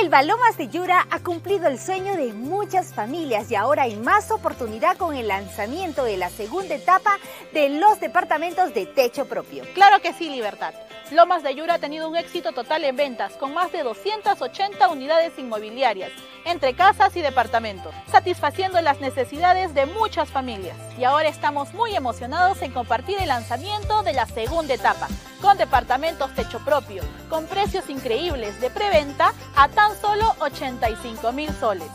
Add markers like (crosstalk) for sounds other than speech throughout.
El Balomas de Yura ha cumplido el sueño de muchas familias y ahora hay más oportunidad con el lanzamiento de la segunda etapa de los departamentos de techo propio. Claro que sí, Libertad. Lomas de Yura ha tenido un éxito total en ventas, con más de 280 unidades inmobiliarias, entre casas y departamentos, satisfaciendo las necesidades de muchas familias. Y ahora estamos muy emocionados en compartir el lanzamiento de la segunda etapa, con departamentos techo propio, con precios increíbles de preventa a tan solo 85 mil soles,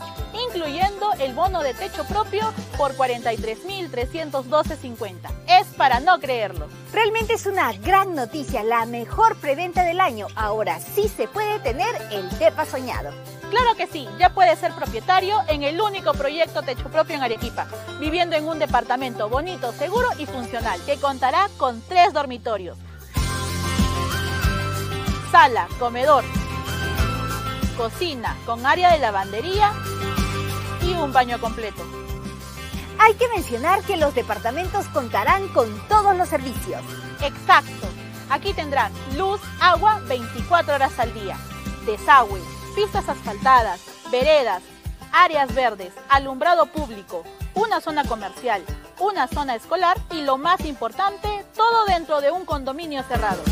incluyendo el bono de techo propio por 43.312.50. Es para no creerlo. Realmente es una gran noticia, la mejor preventa del año. Ahora sí se puede tener el DEPA soñado. Claro que sí, ya puede ser propietario en el único proyecto techo propio en Arequipa, viviendo en un departamento bonito, seguro y funcional, que contará con tres dormitorios sala, comedor, cocina con área de lavandería y un baño completo. Hay que mencionar que los departamentos contarán con todos los servicios. Exacto. Aquí tendrán luz, agua 24 horas al día, desagüe, pistas asfaltadas, veredas, áreas verdes, alumbrado público, una zona comercial, una zona escolar y lo más importante, todo dentro de un condominio cerrado.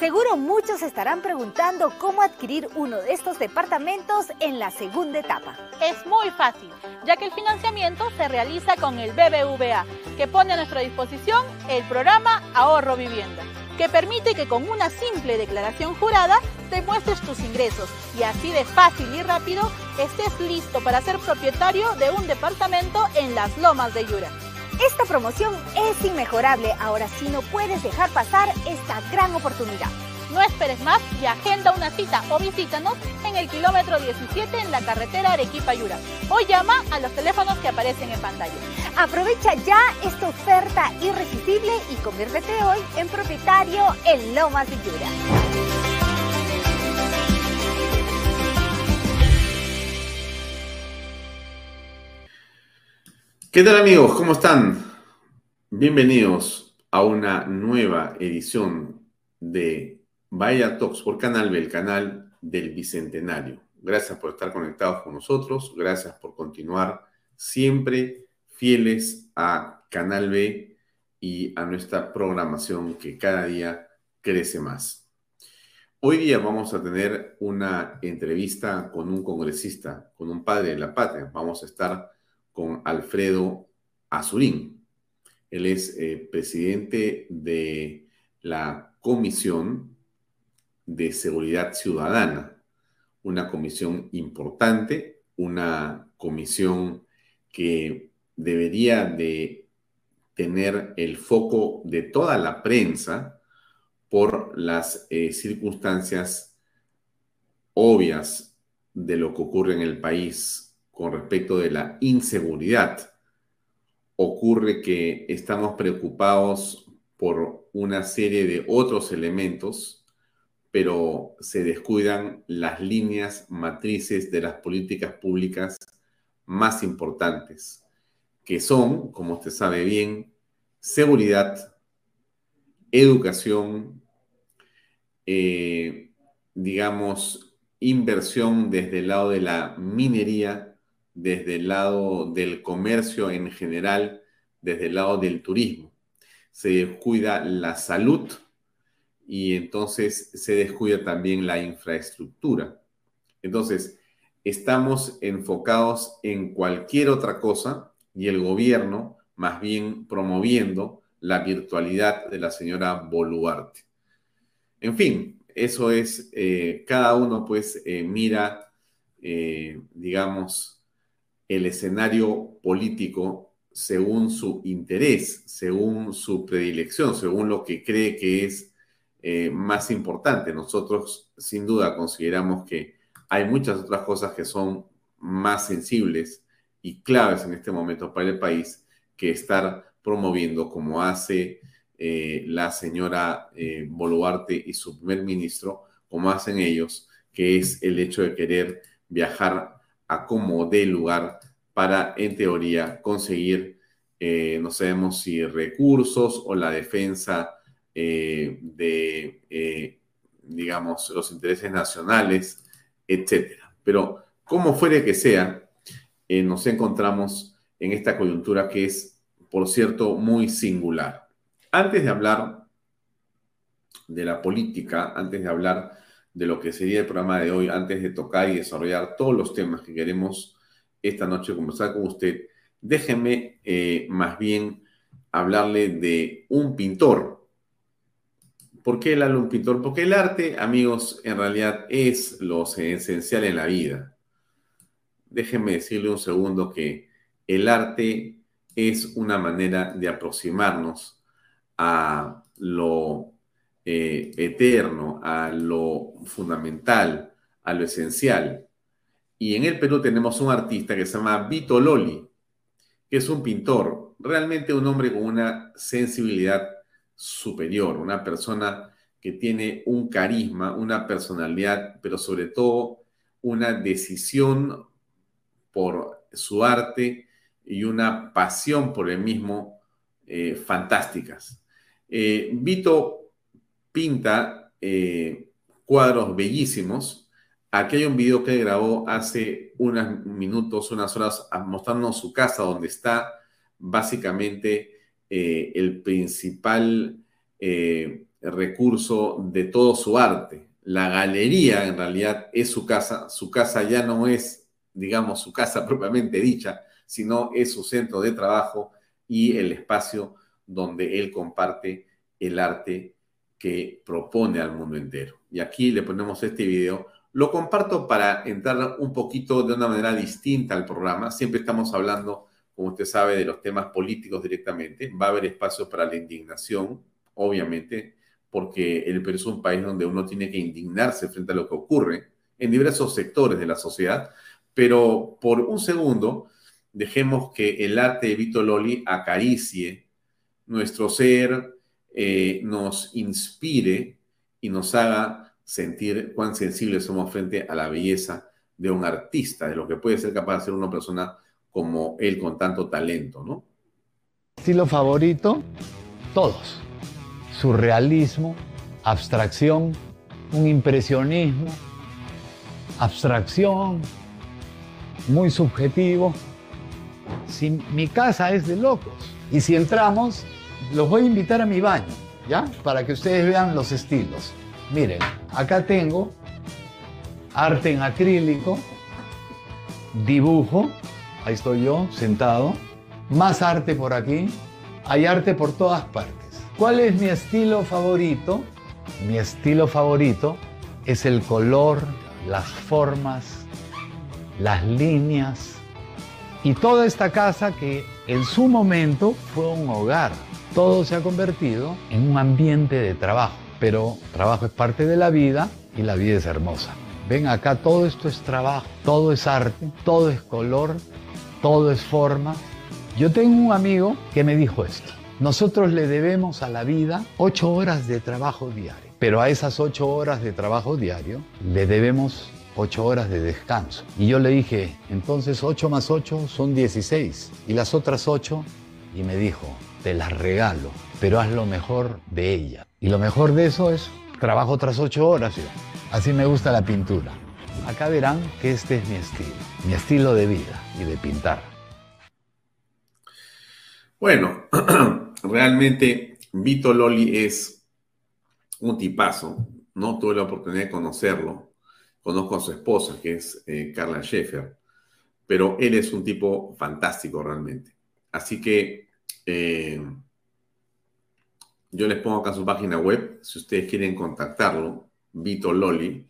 Seguro muchos estarán preguntando cómo adquirir uno de estos departamentos en la segunda etapa. Es muy fácil, ya que el financiamiento se realiza con el BBVA, que pone a nuestra disposición el programa Ahorro Vivienda, que permite que con una simple declaración jurada demuestres tus ingresos y así de fácil y rápido estés listo para ser propietario de un departamento en las lomas de Yura. Esta promoción es inmejorable, ahora sí no puedes dejar pasar esta gran oportunidad. No esperes más y agenda una cita o visítanos en el kilómetro 17 en la carretera Arequipa-Yura o llama a los teléfonos que aparecen en pantalla. Aprovecha ya esta oferta irresistible y conviértete hoy en propietario en Lomas de Yura. ¿Qué tal amigos? ¿Cómo están? Bienvenidos a una nueva edición de Vaya Talks por Canal B, el canal del Bicentenario. Gracias por estar conectados con nosotros, gracias por continuar siempre fieles a Canal B y a nuestra programación que cada día crece más. Hoy día vamos a tener una entrevista con un congresista, con un padre de la patria. Vamos a estar con Alfredo Azurín. Él es eh, presidente de la Comisión de Seguridad Ciudadana, una comisión importante, una comisión que debería de tener el foco de toda la prensa por las eh, circunstancias obvias de lo que ocurre en el país con respecto de la inseguridad. Ocurre que estamos preocupados por una serie de otros elementos, pero se descuidan las líneas matrices de las políticas públicas más importantes, que son, como usted sabe bien, seguridad, educación, eh, digamos, inversión desde el lado de la minería, desde el lado del comercio en general, desde el lado del turismo. Se descuida la salud y entonces se descuida también la infraestructura. Entonces, estamos enfocados en cualquier otra cosa y el gobierno más bien promoviendo la virtualidad de la señora Boluarte. En fin, eso es, eh, cada uno pues eh, mira, eh, digamos, el escenario político según su interés, según su predilección, según lo que cree que es más importante. Nosotros sin duda consideramos que hay muchas otras cosas que son más sensibles y claves en este momento para el país que estar promoviendo como hace eh, la señora eh, Boluarte y su primer ministro, como hacen ellos, que es el hecho de querer viajar a como dé lugar para, en teoría, conseguir, eh, no sabemos si recursos o la defensa de, digamos, los intereses nacionales, etcétera. Pero, como fuere que sea, nos encontramos en esta coyuntura que es, por cierto, muy singular. Antes de hablar de la política, antes de hablar de lo que sería el programa de hoy, antes de tocar y desarrollar todos los temas que queremos esta noche conversar con usted, déjeme eh, más bien hablarle de un pintor. ¿Por qué el un pintor? Porque el arte, amigos, en realidad es lo esencial en la vida. Déjenme decirle un segundo que el arte es una manera de aproximarnos a lo eh, eterno, a lo fundamental, a lo esencial. Y en el Perú tenemos un artista que se llama Vito Loli, que es un pintor, realmente un hombre con una sensibilidad superior, una persona que tiene un carisma, una personalidad, pero sobre todo una decisión por su arte y una pasión por el mismo eh, fantásticas. Eh, Vito pinta eh, cuadros bellísimos. Aquí hay un video que grabó hace unos minutos, unas horas, mostrándonos su casa donde está básicamente eh, el principal recurso de todo su arte. La galería en realidad es su casa. Su casa ya no es, digamos, su casa (laughs) propiamente dicha, sino es su centro de trabajo y el espacio donde él comparte el arte que propone al mundo entero. Y aquí le ponemos este video. Lo comparto para entrar un poquito de una manera distinta al programa. Siempre estamos hablando, como usted sabe, de los temas políticos directamente. Va a haber espacio para la indignación, obviamente, porque el Perú es un país donde uno tiene que indignarse frente a lo que ocurre en diversos sectores de la sociedad. Pero por un segundo, dejemos que el arte de Vito Loli acaricie nuestro ser, eh, nos inspire y nos haga sentir cuán sensibles somos frente a la belleza de un artista, de lo que puede ser capaz de ser una persona como él con tanto talento, ¿no? Estilo favorito, todos. Surrealismo, abstracción, un impresionismo, abstracción, muy subjetivo. Mi casa es de locos y si entramos los voy a invitar a mi baño, ¿ya? Para que ustedes vean los estilos. Miren, acá tengo arte en acrílico, dibujo, ahí estoy yo sentado, más arte por aquí, hay arte por todas partes. ¿Cuál es mi estilo favorito? Mi estilo favorito es el color, las formas, las líneas y toda esta casa que en su momento fue un hogar todo se ha convertido en un ambiente de trabajo, pero trabajo es parte de la vida y la vida es hermosa. Ven acá, todo esto es trabajo, todo es arte, todo es color, todo es forma. Yo tengo un amigo que me dijo esto. Nosotros le debemos a la vida ocho horas de trabajo diario. Pero a esas ocho horas de trabajo diario le debemos ocho horas de descanso. Y yo le dije, entonces ocho más ocho son 16. Y las otras ocho, y me dijo, te las regalo, pero haz lo mejor de ella. Y lo mejor de eso es trabajo tras ocho horas. Así me gusta la pintura. Acá verán que este es mi estilo, mi estilo de vida y de pintar. Bueno, (clears throat) realmente Vito Loli es un tipazo. No tuve la oportunidad de conocerlo. Conozco a su esposa, que es eh, Carla Schaeffer, pero él es un tipo fantástico realmente. Así que eh, yo les pongo acá su página web, si ustedes quieren contactarlo, Vito Loli,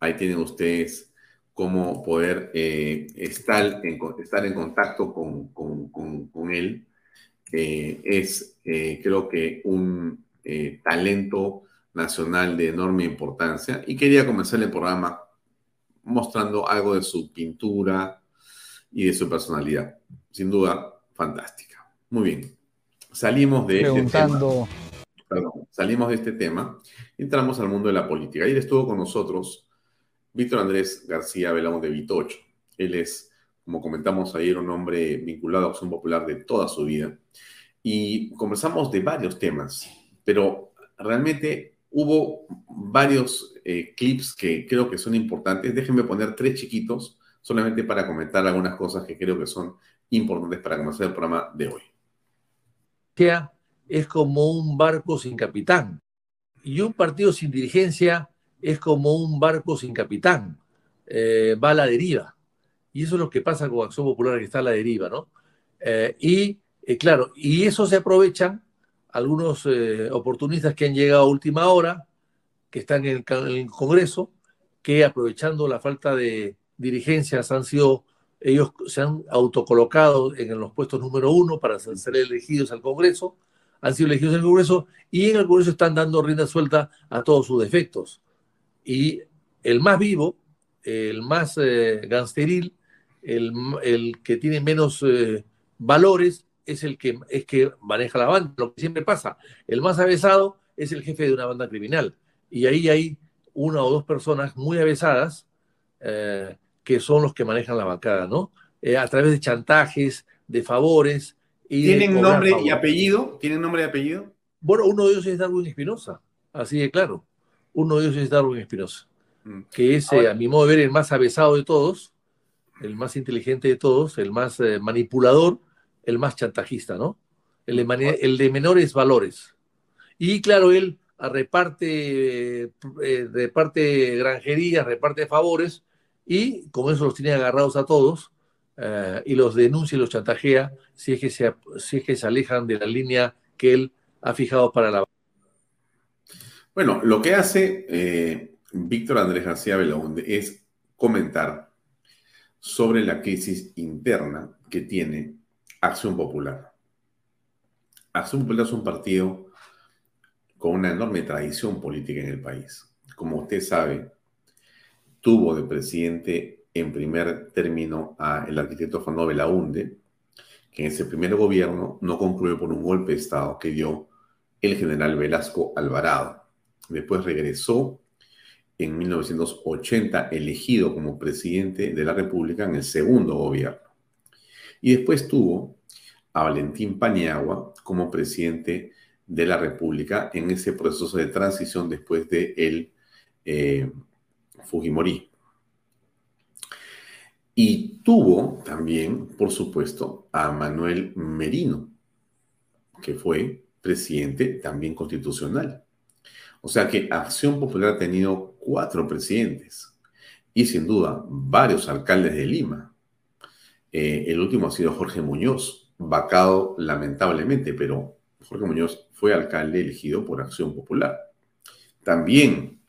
ahí tienen ustedes cómo poder eh, estar, en, estar en contacto con, con, él. es, creo que, un talento nacional de enorme importancia y quería comenzar el programa mostrando algo de su pintura y de su personalidad. Sin duda, fantástica. Muy bien. Salimos de este tema. salimos de este tema. Entramos al mundo de la política. Ayer estuvo con nosotros Víctor Andrés García Velamos de Vitocho. Él es, como comentamos ayer, un hombre vinculado a Acción Popular de toda su vida. Y conversamos de varios temas, pero realmente hubo varios eh, clips que creo que son importantes. Déjenme poner tres chiquitos solamente para comentar algunas cosas que creo que son importantes para conocer el programa de hoy. Es como un barco sin capitán y un partido sin dirigencia es como un barco sin capitán. Eh, va a la deriva. Y eso es lo que pasa con Acción Popular, que está a la deriva, ¿no? Eh, y claro, y eso se aprovechan algunos eh, oportunistas que han llegado a última hora, que están en el, Congreso, que aprovechando la falta de dirigencias han sido, ellos se han autocolocado en los puestos número uno para ser elegidos al Congreso, han sido elegidos en el Congreso y en el Congreso están dando rienda suelta a todos sus defectos. Y el más vivo, el más eh, gangsteril, el, el, que tiene menos eh, valores, es el que, es que maneja la banda, lo que siempre pasa. El más avesado es el jefe de una banda criminal. Y ahí hay una o dos personas muy avesadas eh, que son los que manejan la bancada, ¿no? Eh, a través de chantajes, de favores. Y ¿Tienen nombre y apellido? ¿Tienen nombre y apellido? Bueno, uno de ellos es Darwin Espinosa, así de claro. Uno de ellos es Darwin Espinosa, mm. que es, eh, a mi modo de ver, el más avesado de todos, el más inteligente de todos, el más manipulador el más chantajista, ¿no? El de, el de menores valores. Y claro, él reparte, eh, reparte granjerías, reparte favores, y como eso los tiene agarrados a todos, eh, y los denuncia y los chantajea si es, que se, si es que se alejan de la línea que él ha fijado para la... Bueno, lo que hace eh, Víctor Andrés García Belaunde es comentar sobre la crisis interna que tiene Acción Popular. Acción Popular es un partido con una enorme tradición política en el país. Como usted sabe, tuvo de presidente en primer término al arquitecto Fernando Belaunde, que en ese primer gobierno no concluyó por un golpe de Estado que dio el general Velasco Alvarado. Después regresó en 1980 elegido como presidente de la República en el segundo gobierno. Y después tuvo a Valentín Paniagua como presidente de la República en ese proceso de transición después de el eh, Fujimori. Y tuvo también, por supuesto, a Manuel Merino, que fue presidente también constitucional. O sea que Acción Popular ha tenido cuatro presidentes y sin duda varios alcaldes de Lima. Eh, el último ha sido Jorge Muñoz, vacado lamentablemente, pero Jorge Muñoz fue alcalde elegido por Acción Popular. También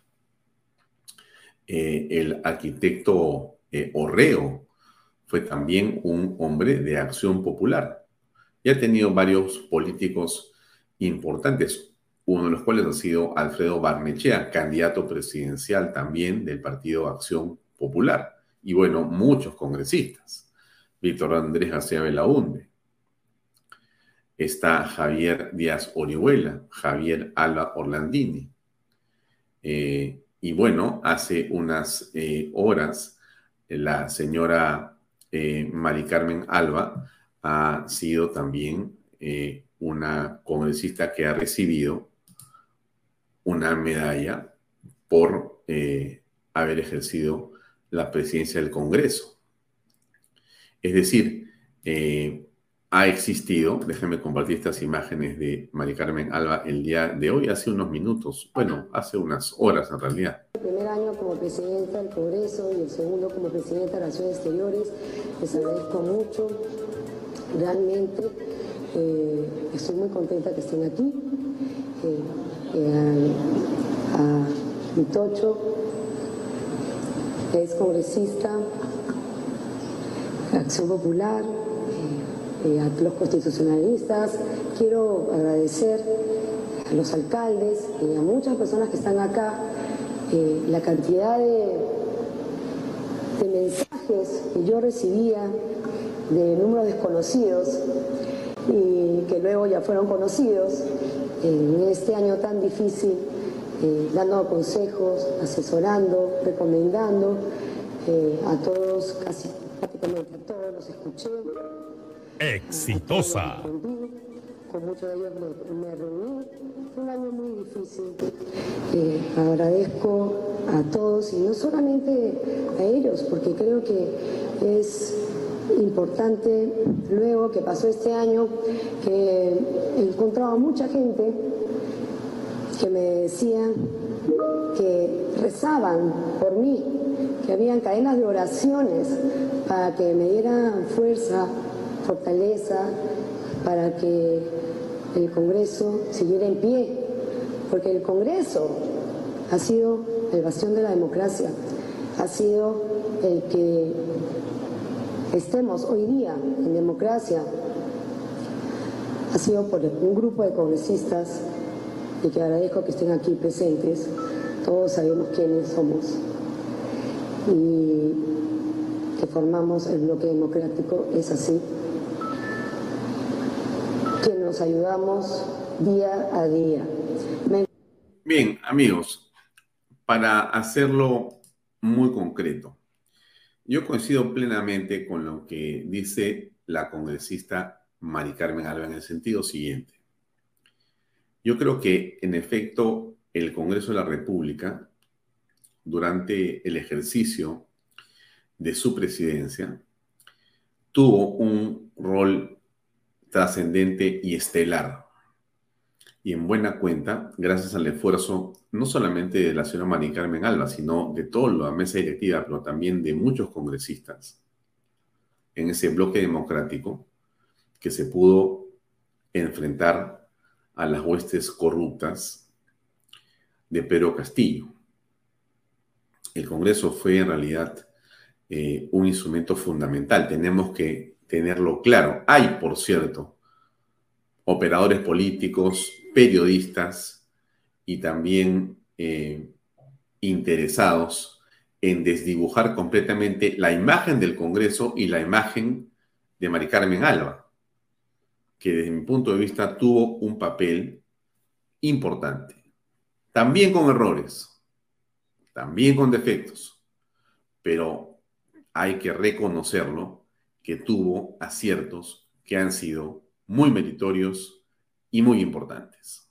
eh, el arquitecto eh, Orreo fue también un hombre de Acción Popular y ha tenido varios políticos importantes, uno de los cuales ha sido Alfredo Barnechea, candidato presidencial también del Partido Acción Popular, y bueno, muchos congresistas. Víctor Andrés García Belaunde. Está Javier Díaz Orihuela, Javier Alba Orlandini. Eh, y bueno, hace unas horas la señora Mari Carmen Alba ha sido también una congresista que ha recibido una medalla por haber ejercido la presidencia del Congreso. Es decir, eh, ha existido, déjenme compartir estas imágenes de Mari Carmen Alba el día de hoy, hace unos minutos, bueno, hace unas horas en realidad. El primer año como presidenta del Congreso y el segundo como presidenta de Relaciones Exteriores, les agradezco mucho, realmente eh, estoy muy contenta que estén aquí. Eh, a, mi Tocho, que es congresista, Acción Popular, eh, a los constitucionalistas. Quiero agradecer a los alcaldes y a muchas personas que están acá eh, la cantidad de mensajes que yo recibía de números desconocidos y que luego ya fueron conocidos en este año tan difícil, eh, dando consejos, asesorando, recomendando a todos, casi prácticamente a todos, los escuché exitosa. Con muchos de ellos me, reuní. Fue un año muy difícil. Eh, agradezco a todos y no solamente a ellos, porque creo que es importante luego que pasó este año que encontraba mucha gente que me decía que rezaban por mí, que habían cadenas de oraciones para que me dieran fuerza fortaleza para que el Congreso siguiera en pie, porque el Congreso ha sido el bastión de la democracia, ha sido el que estemos hoy día en democracia, ha sido por un grupo de congresistas y que agradezco que estén aquí presentes. Todos sabemos quiénes somos y que formamos el bloque democrático, es así que nos ayudamos día a día. Bien, amigos, para hacerlo muy concreto, yo coincido plenamente con lo que dice la congresista Mari Carmen Alba en el sentido siguiente. Yo creo que, en efecto, el Congreso de la República, durante el ejercicio de su presidencia, tuvo un rol trascendente y estelar. Y en buena cuenta, gracias al esfuerzo no solamente de la señora Mari Carmen Alba, sino de toda la mesa directiva, pero también de muchos congresistas en ese bloque democrático que se pudo enfrentar a las huestes corruptas de Pedro Castillo. El Congreso fue en realidad eh, un instrumento fundamental. Tenemos que tenerlo claro. Hay, por cierto, operadores políticos, periodistas y también eh, interesados en desdibujar completamente la imagen del Congreso y la imagen de Mari Carmen Alba, que desde mi punto de vista tuvo un papel importante. También con errores, también con defectos, pero hay que reconocerlo que tuvo aciertos que han sido muy meritorios y muy importantes.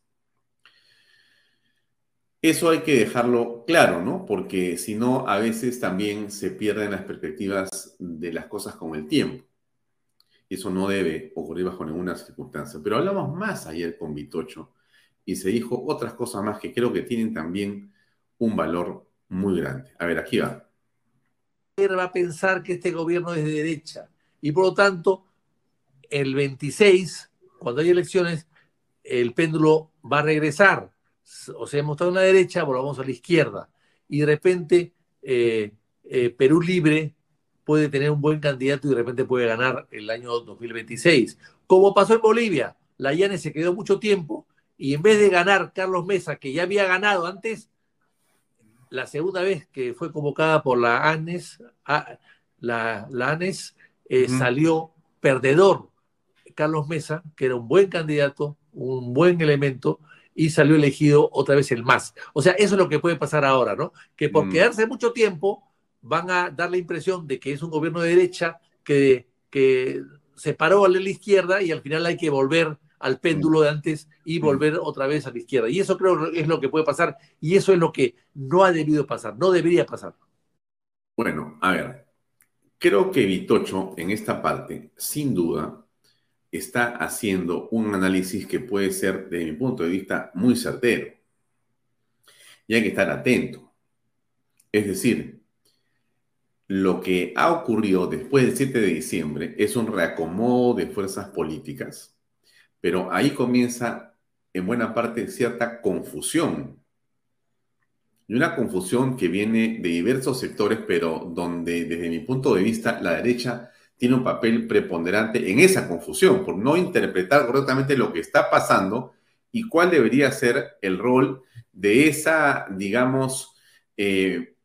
Eso hay que dejarlo claro, ¿no? Porque si no, a veces también se pierden las perspectivas de las cosas con el tiempo. Eso no debe ocurrir bajo ninguna circunstancia. Pero hablamos más ayer con Vitocho y se dijo otras cosas más que creo que tienen también un valor muy grande. A ver, aquí va. Va a pensar que este gobierno es de derecha y por lo tanto, el 26, cuando hay elecciones, el péndulo va a regresar. O sea, hemos estado en la derecha, volvamos a la izquierda. Y de repente, eh, eh, Perú Libre puede tener un buen candidato y de repente puede ganar el año 2026. Como pasó en Bolivia, la Llane se quedó mucho tiempo y en vez de ganar Carlos Mesa, que ya había ganado antes, la segunda vez que fue convocada por la ANES, la, la ANES eh, salió perdedor Carlos Mesa, que era un buen candidato, un buen elemento, y salió elegido otra vez el MAS. O sea, eso es lo que puede pasar ahora, ¿no? Que por Mm. quedarse mucho tiempo van a dar la impresión de que es un gobierno de derecha que, que se paró a la izquierda y al final hay que volver al péndulo de antes y Mm. volver otra vez a la izquierda. Y eso creo que es lo que puede pasar y eso es lo que no ha debido pasar, no debería pasar. Bueno, a ver, creo que Vitocho en esta parte, sin duda, está haciendo un análisis que puede ser, desde mi punto de vista, muy certero. Y hay que estar atento. Es decir, lo que ha ocurrido después del 7 de diciembre es un reacomodo de fuerzas políticas, pero ahí comienza en buena parte cierta confusión y una confusión que viene de diversos sectores, pero donde desde mi punto de vista la derecha tiene un papel preponderante en esa confusión, por no interpretar correctamente lo que está pasando y cuál debería ser el rol de esa, digamos, eh,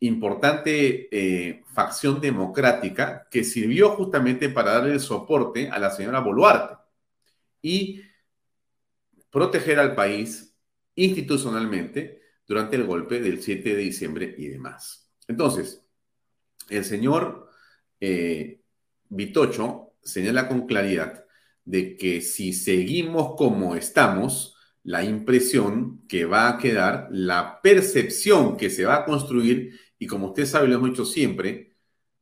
importante eh, facción democrática que sirvió justamente para darle soporte a la señora Boluarte y proteger al país institucionalmente durante el golpe del 7 de diciembre y demás. Entonces, el señor eh, Vitocho señala con claridad de que si seguimos como estamos, la impresión que va a quedar, la percepción que se va a construir, y como usted sabe, lo hemos dicho siempre,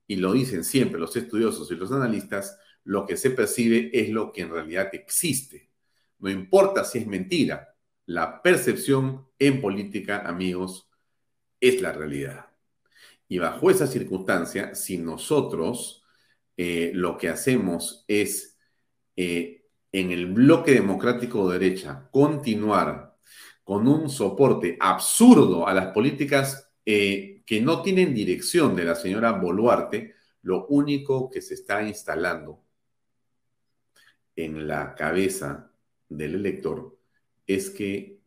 y lo dicen siempre los estudiosos y los analistas, lo que se percibe es lo que en realidad existe. No importa si es mentira, la percepción en política, amigos, es la realidad. Y bajo esa circunstancia, si nosotros eh, lo que hacemos es eh, en el bloque democrático de derecha continuar con un soporte absurdo a las políticas eh, que no tienen dirección de la señora Boluarte, lo único que se está instalando en la cabeza del elector es que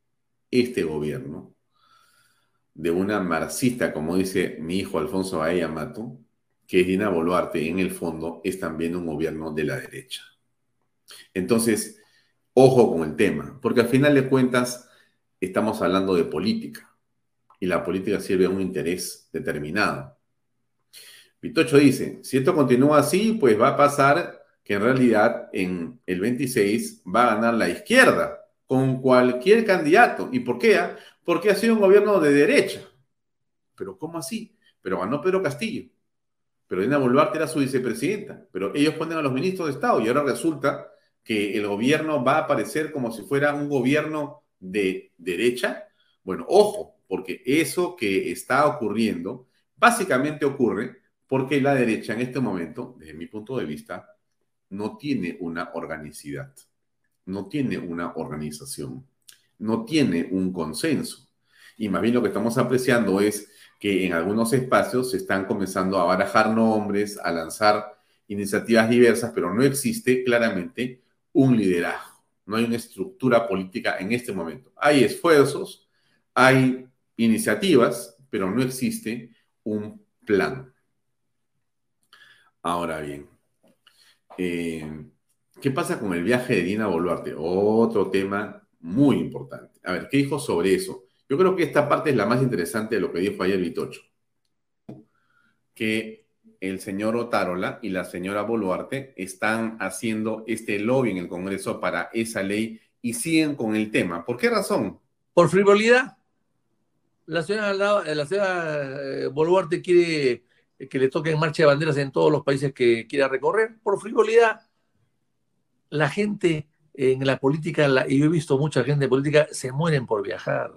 este gobierno, de una marxista, como dice mi hijo Alfonso Baella Mato, que Dina Boluarte, en el fondo es también un gobierno de la derecha. Entonces, ojo con el tema, porque al final de cuentas estamos hablando de política y la política sirve a un interés determinado. Pitocho dice, si esto continúa así, pues va a pasar que en realidad en el 26 va a ganar la izquierda con cualquier candidato. ¿Y por qué? Porque ha sido un gobierno de derecha. Pero ¿cómo así? Pero ganó Pedro Castillo. Pero Dina Boluarte era su vicepresidenta. Pero ellos ponen a los ministros de Estado y ahora resulta que el gobierno va a aparecer como si fuera un gobierno de derecha. Bueno, ojo, porque eso que está ocurriendo básicamente ocurre porque la derecha en este momento, desde mi punto de vista, no tiene una organicidad, no tiene una organización, no tiene un consenso. Y más bien lo que estamos apreciando es que en algunos espacios se están comenzando a barajar nombres, a lanzar iniciativas diversas, pero no existe claramente un liderazgo, no hay una estructura política en este momento. Hay esfuerzos, hay iniciativas, pero no existe un plan. Ahora bien, eh, ¿qué pasa con el viaje de Dina Boluarte? Otro tema muy importante. A ver, ¿qué dijo sobre eso? Yo creo que esta parte es la más interesante de lo que dijo ayer Vitocho. Que el señor Otárola y la señora Boluarte están haciendo este lobby en el Congreso para esa ley y siguen con el tema. ¿Por qué razón? Por frivolidad. La señora, la señora Boluarte quiere que le toquen marcha de banderas en todos los países que quiera recorrer. Por frivolidad. La gente en la política, y yo he visto mucha gente en política, se mueren por viajar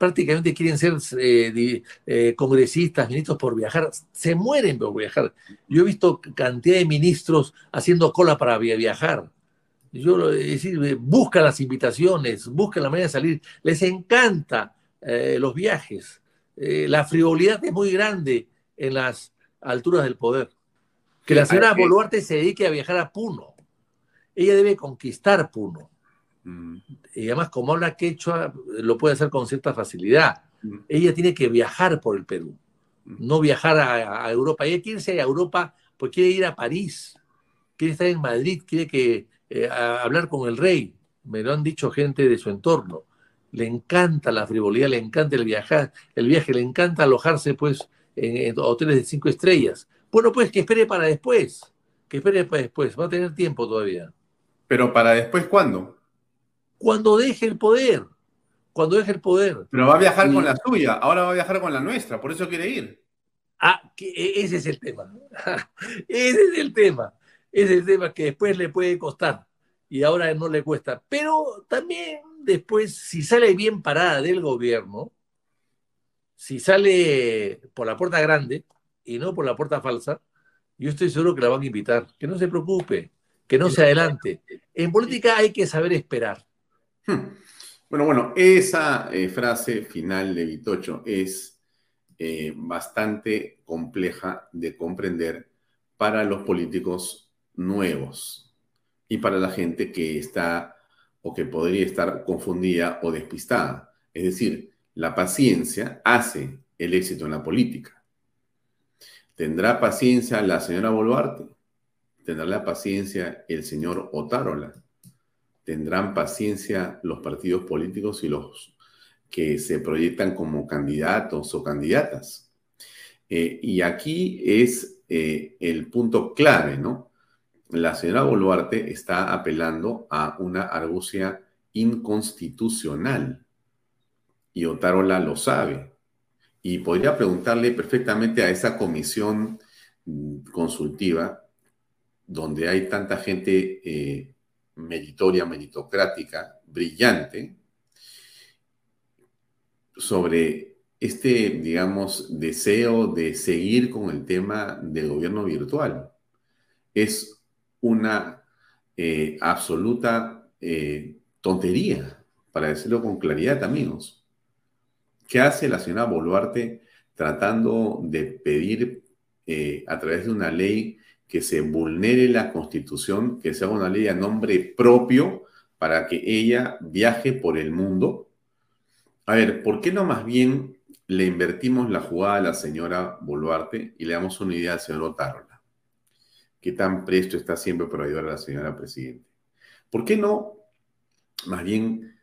prácticamente quieren ser eh, eh, congresistas, ministros por viajar, se mueren por viajar. Yo he visto cantidad de ministros haciendo cola para viajar. Yo, es decir, buscan las invitaciones, buscan la manera de salir, les encanta eh, los viajes. la frivolidad es muy grande en las alturas del poder. Que la señora Boluarte se dedique a viajar a Puno. Ella debe conquistar Puno. Mm. Y además, como habla quechua, lo puede hacer con cierta facilidad. Mm. Ella tiene que viajar por el Perú, mm. no viajar a, a, Europa. Ella quiere irse a Europa, pues quiere ir a París, quiere estar en Madrid, quiere que, eh, hablar con el rey. me lo han dicho gente de su entorno. Le encanta la frivolidad, le encanta el viajar, el viaje, le encanta alojarse pues en, hoteles de cinco estrellas. Bueno, pues que espere para después, que espere para después, va a tener tiempo todavía. Pero para después, ¿cuándo? Cuando deje el poder, cuando deje el poder. Pero va a viajar con la suya, ahora va a viajar con la nuestra, por eso quiere ir. Ah, que e, ese es el tema. (laughs) ese es el tema. Ese es el tema que después le puede costar y ahora no le cuesta. Pero también después, si sale bien parada del gobierno, si sale por la puerta grande y no por la puerta falsa, yo estoy seguro que la van a invitar. Que no se preocupe, que no se adelante. En política hay que saber esperar. Hmm. Bueno, bueno, esa eh, frase final de Vitocho es eh, bastante compleja de comprender para los políticos nuevos y para la gente que está o que podría estar confundida o despistada. Es decir, la paciencia hace el éxito en la política. ¿Tendrá paciencia la señora Boluarte? ¿Tendrá la paciencia el señor Otárola? ¿Tendrán paciencia los partidos políticos y los que se proyectan como candidatos o candidatas? Eh, y aquí es eh, el punto clave, ¿no? La señora Boluarte está apelando a una argucia inconstitucional y Otárola lo sabe. Y podría preguntarle perfectamente a esa comisión mm, consultiva, donde hay tanta gente eh, meritoria, meritocrática, brillante, sobre este, digamos, deseo de seguir con el tema del gobierno virtual. Es una eh, absoluta eh, tontería, para decirlo con claridad, amigos. ¿Qué hace la señora Boluarte tratando de pedir eh, a través de una ley que se vulnere la constitución, que sea una ley a nombre propio para que ella viaje por el mundo? A ver, ¿por qué no más bien le invertimos la jugada a la señora Boluarte y le damos una idea al señor Otárola? ¿Qué tan presto está siempre por ayudar a la señora Presidente? ¿Por qué no más bien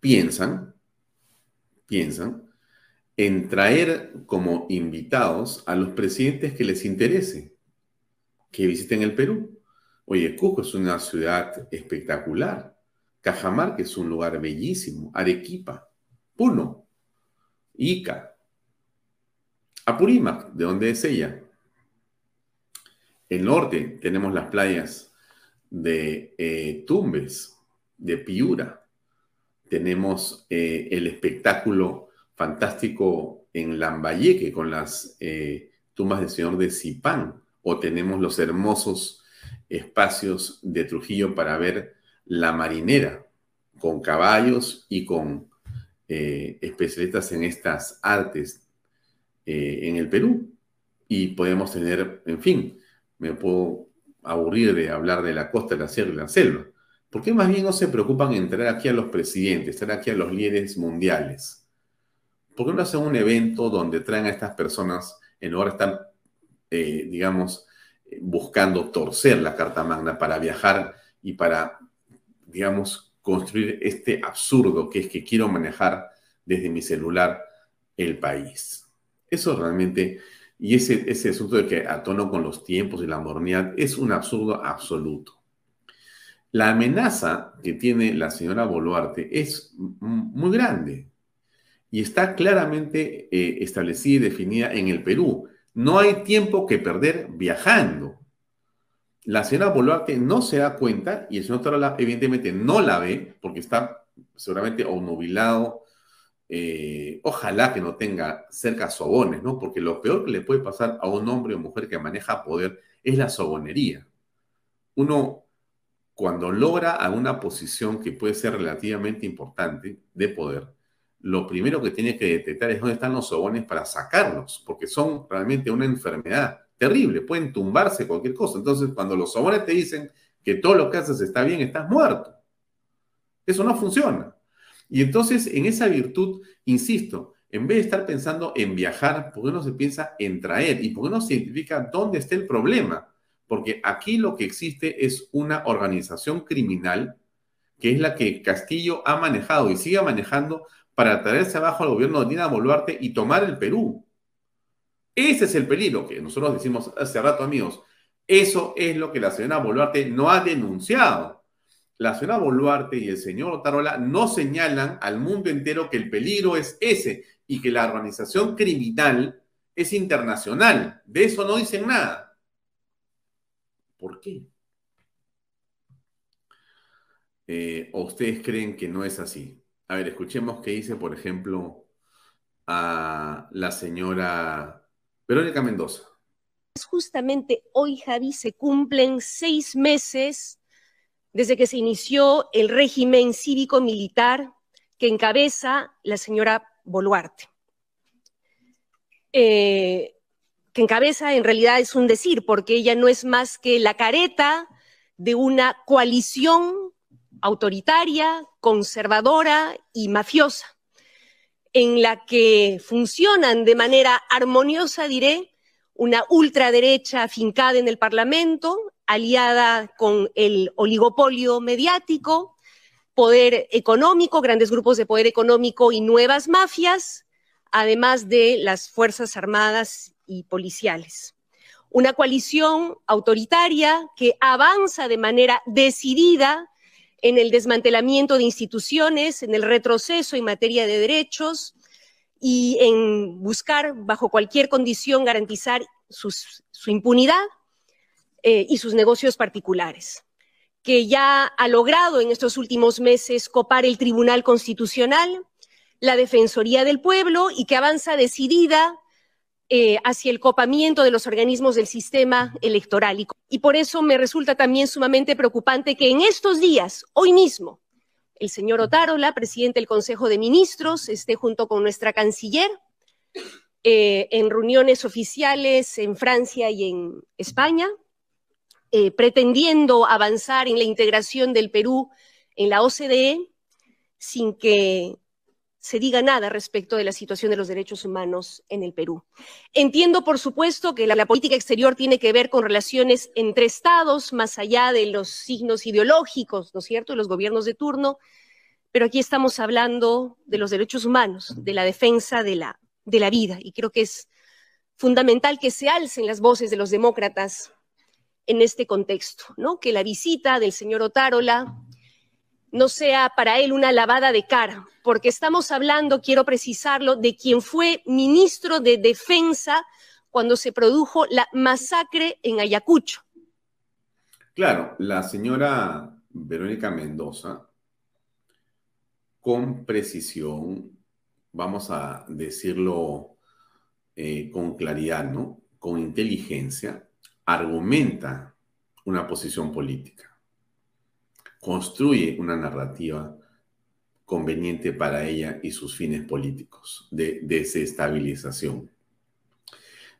piensan piensan en traer como invitados a los presidentes que les interese que visiten el Perú. Oye, Cusco es una ciudad espectacular. Cajamarca es un lugar bellísimo. Arequipa, Puno, Ica, Apurímac, de donde es ella. El norte tenemos las playas de eh, Tumbes, de Piura, tenemos eh, el espectáculo fantástico en Lambayeque con las eh, tumbas del Señor de Zipán, o tenemos los hermosos espacios de Trujillo para ver la marinera, con caballos y con eh, especialistas en estas artes en el Perú. Y podemos tener, en fin, me puedo aburrir de hablar de la costa, de la sierra y la selva ¿Por qué más bien no se preocupan en traer aquí a los presidentes, traer aquí a los líderes mundiales? ¿Por qué no hacen un evento donde traen a estas personas en lugar de estar, eh, digamos, buscando torcer la Carta Magna para viajar y para, digamos, construir este absurdo que es que quiero manejar desde mi celular el país? Eso realmente, y ese, ese asunto de que a tono con los tiempos y la modernidad es un absurdo absoluto. La amenaza que tiene la señora Boluarte es muy grande y está claramente eh, establecida y definida en el Perú. No hay tiempo que perder viajando. La señora Boluarte no se da cuenta y el señor Torola evidentemente no la ve porque está seguramente obnubilado. Eh, ojalá que no tenga cerca sobones, ¿no? Porque lo peor que le puede pasar a un hombre o mujer que maneja poder es la sobonería. Uno cuando logra alguna posición que puede ser relativamente importante de poder, lo primero que tiene que detectar es dónde están los sobones para sacarlos, porque son realmente una enfermedad terrible, pueden tumbarse cualquier cosa. Entonces, cuando los sobones te dicen que todo lo que haces está bien, estás muerto. Eso no funciona. Y entonces, en esa virtud, insisto, en vez de estar pensando en viajar, ¿por qué no se piensa en traer? ¿Y por qué no se identifica dónde está el problema? Porque aquí lo que existe es una organización criminal que es la que Castillo ha manejado y sigue manejando para traerse abajo al gobierno de Dina Boluarte y tomar el Perú. Ese es el peligro que nosotros decimos hace rato, amigos. Eso es lo que la señora Boluarte no ha denunciado. La señora Boluarte y el señor Otarola no señalan al mundo entero que el peligro es ese y que la organización criminal es internacional. De eso no dicen nada. ¿Por qué? Eh, ¿O ustedes creen que no es así? A ver, escuchemos qué dice, por ejemplo, a la señora Verónica Mendoza. Justamente hoy, Javi, se cumplen seis meses desde que se inició el régimen cívico-militar que encabeza la señora Boluarte. Eh, que encabeza en realidad es un decir, porque ella no es más que la careta de una coalición autoritaria, conservadora y mafiosa, en la que funcionan de manera armoniosa, diré, una ultraderecha afincada en el Parlamento, aliada con el oligopolio mediático, poder económico, grandes grupos de poder económico y nuevas mafias, además de las Fuerzas Armadas y policiales. Una coalición autoritaria que avanza de manera decidida en el desmantelamiento de instituciones, en el retroceso en materia de derechos y en buscar bajo cualquier condición garantizar su impunidad eh, y sus negocios particulares, que ya ha logrado en estos últimos meses copar el Tribunal Constitucional, la Defensoría del Pueblo y que avanza decidida eh, hacia el copamiento de los organismos del sistema electoral. Y, por eso me resulta también sumamente preocupante que en estos días, hoy mismo, el señor Otárola, presidente del Consejo de Ministros, esté junto con nuestra canciller eh, en reuniones oficiales en Francia y en España, eh, pretendiendo avanzar en la integración del Perú en la OCDE sin que se diga nada respecto de la situación de los derechos humanos en el Perú. Entiendo, por supuesto, que la, política exterior tiene que ver con relaciones entre estados, más allá de los signos ideológicos, ¿no es cierto?, de los gobiernos de turno, pero aquí estamos hablando de los derechos humanos, de la defensa de la, de la vida, y creo que es fundamental que se alcen las voces de los demócratas en este contexto, ¿no? Que la visita del señor Otárola, no sea para él una lavada de cara, porque estamos hablando, quiero precisarlo, de quien fue ministro de Defensa cuando se produjo la masacre en Ayacucho. Claro, la señora Verónica Mendoza, con precisión, vamos a decirlo eh, con claridad, ¿no? Con inteligencia, argumenta una posición política construye una narrativa conveniente para ella y sus fines políticos de desestabilización.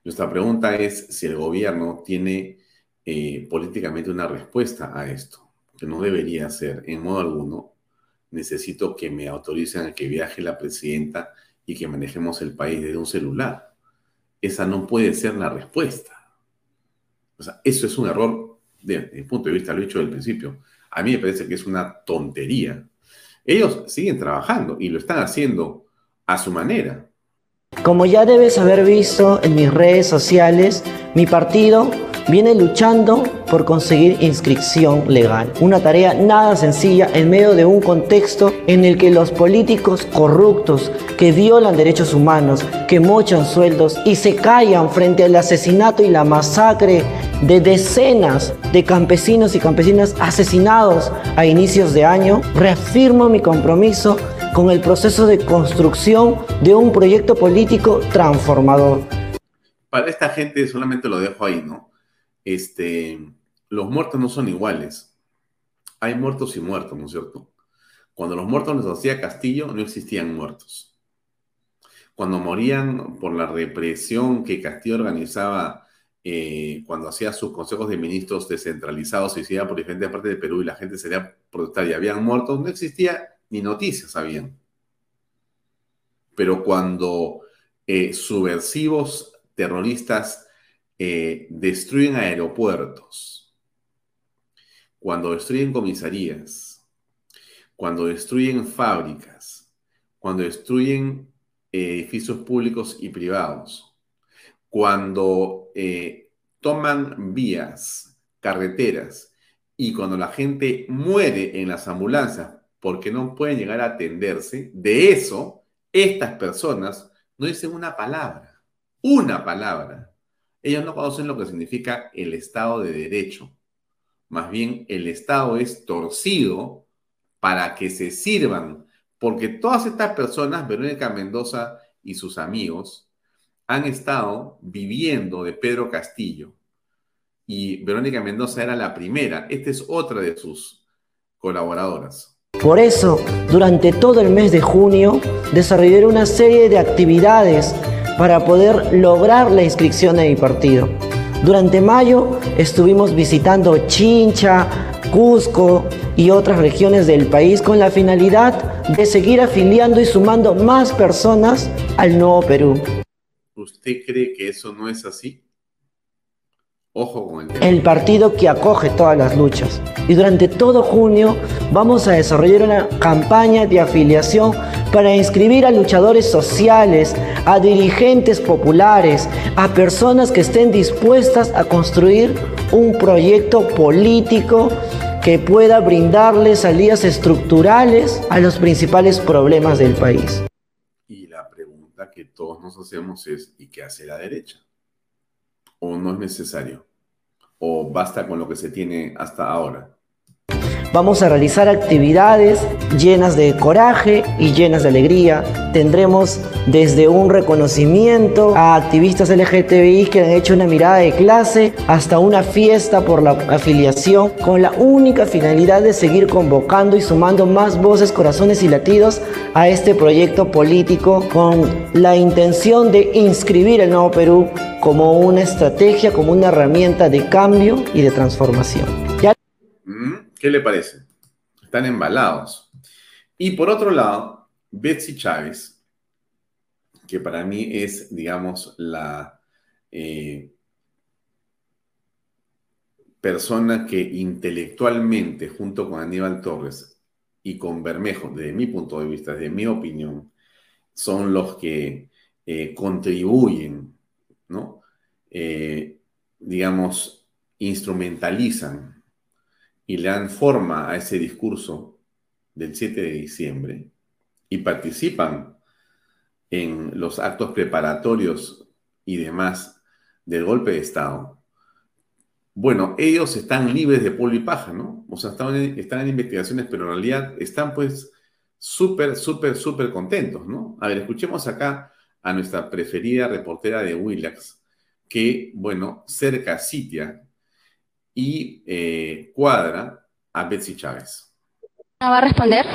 Nuestra pregunta es si el gobierno tiene eh, políticamente una respuesta a esto, que no debería ser en modo alguno. Necesito que me autoricen a que viaje la presidenta y que manejemos el país desde un celular. Esa no puede ser la respuesta. O sea, eso es un error desde mi punto de vista, lo he dicho del principio a mí me parece que es una tontería. Ellos siguen trabajando y lo están haciendo a su manera. Como ya debes haber visto en mis redes sociales, mi partido viene luchando por conseguir inscripción legal. Una tarea nada sencilla en medio de un contexto en el que los políticos corruptos que violan derechos humanos, que mochan sueldos y se callan frente al asesinato y la masacre de decenas de campesinos y campesinas asesinados a inicios de año, reafirmo mi compromiso con el proceso de construcción de un proyecto político transformador. Para esta gente solamente lo dejo ahí, ¿no? Este, los muertos no son iguales. Hay muertos y muertos, ¿no es cierto? Cuando los muertos los hacía Castillo, no existían muertos. Cuando morían por la represión que Castillo organizaba eh, cuando hacía sus consejos de ministros descentralizados se iba por diferentes partes de Perú y la gente sería protestar y habían muerto, no existía ni noticias, habían. Pero cuando eh, subversivos terroristas eh, destruyen aeropuertos, cuando destruyen comisarías, cuando destruyen fábricas, cuando destruyen edificios públicos y privados, cuando eh, toman vías, carreteras, y cuando la gente muere en las ambulancias porque no pueden llegar a atenderse, de eso, estas personas no dicen una palabra, una palabra. Ellos no conocen lo que significa el Estado de Derecho. Más bien, el Estado es torcido para que se sirvan, porque todas estas personas, Verónica Mendoza y sus amigos, han estado viviendo de Pedro Castillo. Y Verónica Mendoza era la primera. Esta es otra de sus colaboradoras. Por eso, durante todo el mes de junio, desarrollé una serie de actividades para poder lograr la inscripción en mi partido. Durante mayo estuvimos visitando Chincha, Cusco y otras regiones del país con la finalidad de seguir afiliando y sumando más personas al nuevo Perú. ¿Usted cree que eso no es así? Ojo con el El partido que acoge todas las luchas. Y durante todo junio vamos a desarrollar una campaña de afiliación para inscribir a luchadores sociales, a dirigentes populares, a personas que estén dispuestas a construir un proyecto político que pueda brindarles salidas estructurales a los principales problemas del país. Que todos nos hacemos es, ¿y qué hace la derecha? ¿O no es necesario? ¿O basta con lo que se tiene hasta ahora? Vamos a realizar actividades llenas de coraje y llenas de alegría. Tendremos desde un reconocimiento a activistas LGTBI que han hecho una mirada de clase hasta una fiesta por la afiliación con la única finalidad de seguir convocando y sumando más voces, corazones y latidos a este proyecto político con la intención de inscribir el Nuevo Perú como una estrategia, como una herramienta de cambio y de transformación. ¿Qué le parece? Están embalados. Y por otro lado, Betsy Chávez, que para mí es, digamos, la eh, persona que intelectualmente, junto con Aníbal Torres y con Bermejo, desde mi punto de vista, desde mi opinión, son los que eh, contribuyen, ¿no? Eh, digamos, instrumentalizan y le dan forma a ese discurso del 7 de diciembre y participan en los actos preparatorios y demás del golpe de Estado, bueno, ellos están libres de polvo y paja, ¿no? O sea, están, están en investigaciones, pero en realidad están pues súper, súper, súper contentos, ¿no? A ver, escuchemos acá a nuestra preferida reportera de Willax, que, bueno, cerca sitia y eh, cuadra a Betsy Chávez. ¿No va a responder?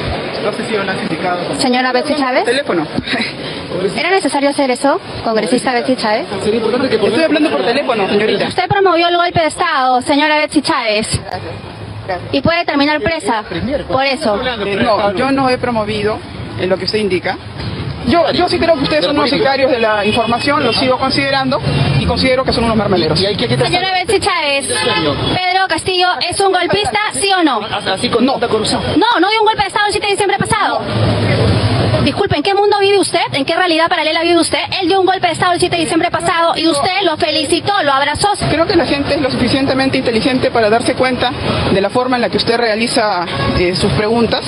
No sé si lo han Señora Betsy Chávez. Teléfono. ¿Era necesario hacer eso, congresista Betsy Chávez? Estoy hablando por teléfono, señorita. Usted promovió el golpe de Estado, señora Betsy Chávez. Y puede terminar presa por eso. No, yo no he promovido en lo que usted indica. Yo, yo sí creo que ustedes son unos sicarios de la información, lo sigo considerando y considero que son unos mermeleros. Señora Betsy Chávez, Pedro Castillo es un golpista, ¿sí o no? No, no, no dio un golpe de Estado el 7 de diciembre pasado. Disculpe, ¿en qué mundo vive usted? ¿En qué realidad paralela vive usted? Él dio un golpe de Estado el 7 de diciembre pasado y usted lo felicitó, lo abrazó. Creo que la gente es lo suficientemente inteligente para darse cuenta de la forma en la que usted realiza eh, sus preguntas.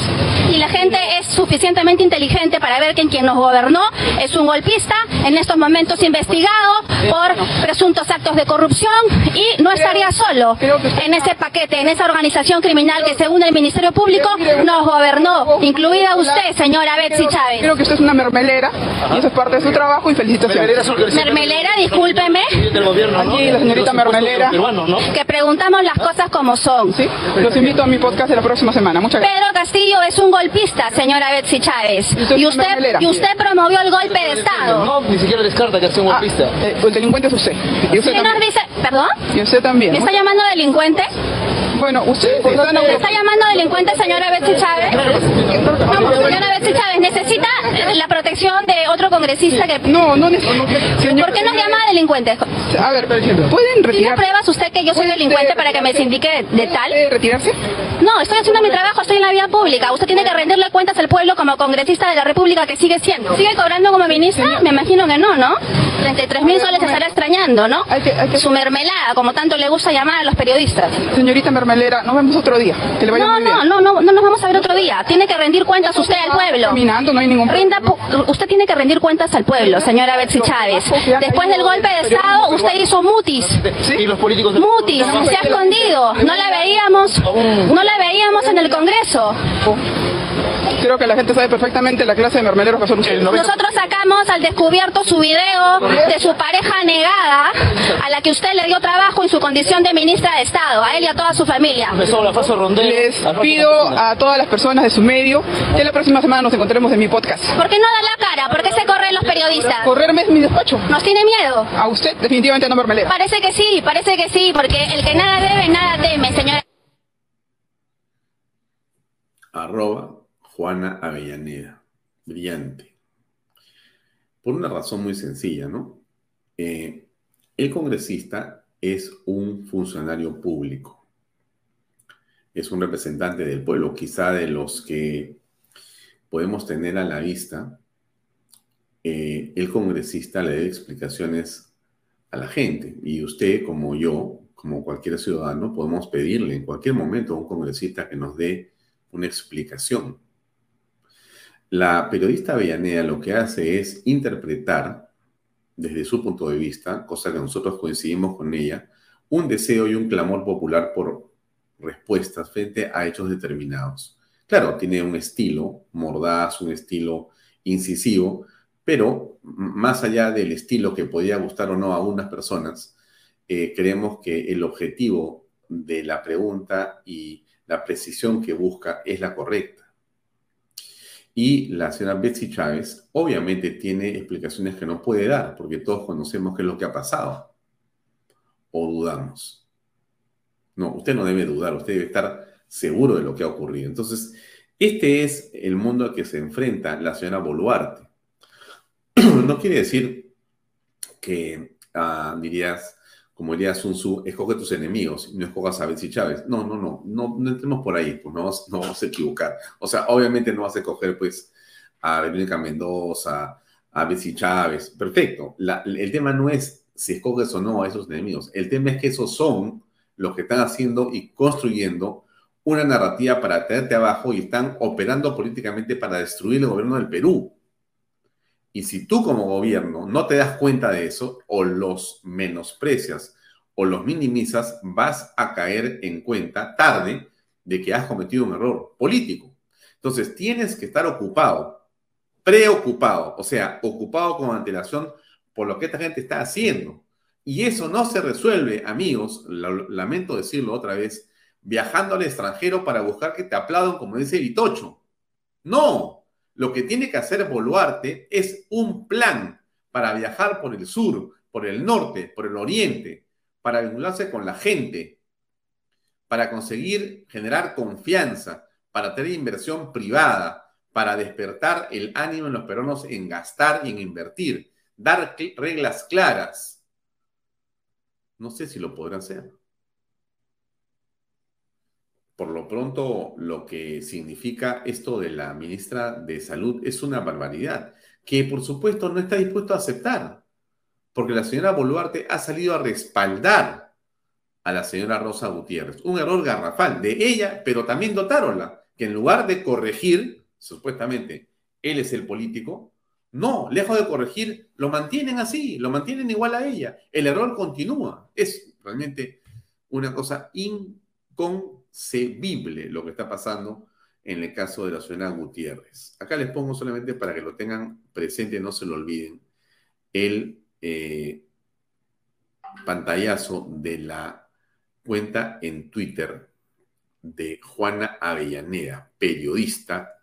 Y la gente es suficientemente inteligente para ver que quien nos gobernó es un golpista, en estos momentos investigado por presuntos actos de corrupción y no estaría solo en ese paquete, en esa organización criminal que según el Ministerio Público nos gobernó, incluida usted, señora Betsy Chávez. Creo que usted es una mermelera y eso es parte de su trabajo y felicitaciones. Mermelera, discúlpeme. Aquí la señorita mermelera. Que preguntamos las cosas como son. Sí, los invito a mi podcast de la próxima semana. Muchas gracias. Pedro Castillo es un golpista, señora Betsy Chávez. Y usted, y usted promovió el golpe de Estado. No, ni siquiera descarta que sea un golpista. Ah, eh, el delincuente es usted. Y usted ¿perdón? Y usted también. ¿Me está llamando delincuente? Bueno, usted está, ¿Me está llamando delincuente, señora Betsy Chávez? No, señora Betsy Chávez, necesita la protección de otro congresista que... No, no, señor, ¿Por qué nos llama delincuente? A ver, ¿pueden retirar? ¿Tiene pruebas usted que yo soy delincuente para que me sindique de, tal? retirarse? No, estoy haciendo mi trabajo, estoy en la vía pública. Usted tiene que rendirle cuentas al pueblo como congresista de la República que sigue siendo. ¿Sigue cobrando como ministra? Me imagino que no, ¿no? 33 mil soles se estará extrañando, ¿no? Su mermelada, como tanto le gusta llamar a los periodistas. Señorita mermelera, nos vemos otro día. Que le vaya no, no, no, no, no nos vamos a ver otro día. Tiene que rendir cuentas usted al pueblo. Terminando, no hay ningún Rinda, usted tiene que rendir cuentas al pueblo, señora Betsy Chávez. Después del golpe de Estado, usted hizo mutis. Sí, los políticos... Mutis, se ha escondido. No la veíamos, no la veíamos en el Congreso. Creo que la gente sabe perfectamente la clase de mermeleros que son ustedes. Nosotros sacamos al descubierto su video de su pareja negada, a la que usted le dio trabajo en su condición de ministra de Estado, a él y a toda su familia. Les pido a todas las personas de su medio que la próxima semana nos encontremos en mi podcast. ¿Por qué no da la cara? ¿Por qué se corren los periodistas? Correrme es mi despacho. ¿Nos tiene miedo? A usted definitivamente no mermelero. Parece que sí, parece que sí, porque el que nada debe, nada teme, señora. Arroba Juana Avellaneda. Brillante. Por una razón muy sencilla, ¿no? Eh, el congresista es un funcionario público. Es un representante del pueblo, quizá de los que podemos tener a la vista. Eh, el congresista le dé explicaciones a la gente. Y usted, como yo, como cualquier ciudadano, podemos pedirle en cualquier momento a un congresista que nos dé una explicación. La periodista Avellaneda lo que hace es interpretar desde su punto de vista, cosa que nosotros coincidimos con ella, un deseo y un clamor popular por respuestas frente a hechos determinados. Claro, tiene un estilo mordaz, un estilo incisivo, pero más allá del estilo que podía gustar o no a unas personas, eh, creemos que el objetivo de la pregunta y la precisión que busca es la correcta. Y la señora Betsy Chávez obviamente tiene explicaciones que no puede dar, porque todos conocemos qué es lo que ha pasado. O dudamos. No, usted no debe dudar, usted debe estar seguro de lo que ha ocurrido. Entonces, este es el mundo al que se enfrenta la señora Boluarte. (clears throat) no quiere decir que, ah, dirías, como diría Sun Tzu, escoge tus enemigos, no escojas a Betsy Chávez. No, no, no, no, no entremos por ahí, pues no, no vamos a equivocar. O sea, obviamente no vas a escoger, pues, a Verónica Mendoza, a Betsy Chávez. Perfecto. el tema no es si escoges o no a esos enemigos. El tema es que esos son los que están haciendo y construyendo una narrativa para tenerte abajo y están operando políticamente para destruir el gobierno del Perú. Y si tú como gobierno no te das cuenta de eso o los menosprecias o los minimizas, vas a caer en cuenta tarde de que has cometido un error político. Entonces tienes que estar ocupado, preocupado, o sea, ocupado con antelación por lo que esta gente está haciendo. Y eso no se resuelve, amigos, lamento decirlo otra vez, viajando al extranjero para buscar que te aplaudan como dice Vitocho. No, lo que tiene que hacer Boluarte es un plan para viajar por el sur, por el norte, por el oriente, para vincularse con la gente, para conseguir generar confianza, para tener inversión privada, para despertar el ánimo en los peruanos en gastar y en invertir, dar reglas claras. No sé si lo podrán hacer por lo pronto lo que significa esto de la ministra de Salud es una barbaridad, que por supuesto no está dispuesto a aceptar, porque la señora Boluarte ha salido a respaldar a la señora Rosa Gutiérrez. Un error garrafal de ella, pero también dotáronla, que en lugar de corregir, supuestamente, él es el político, no, lejos de corregir, lo mantienen así, lo mantienen igual a ella. El error continúa. Es realmente una cosa incon vible lo que está pasando en el caso de la señora Gutiérrez. Acá les pongo solamente para que lo tengan presente, no se lo olviden, el eh, pantallazo de la cuenta en Twitter de Juana Avellaneda, periodista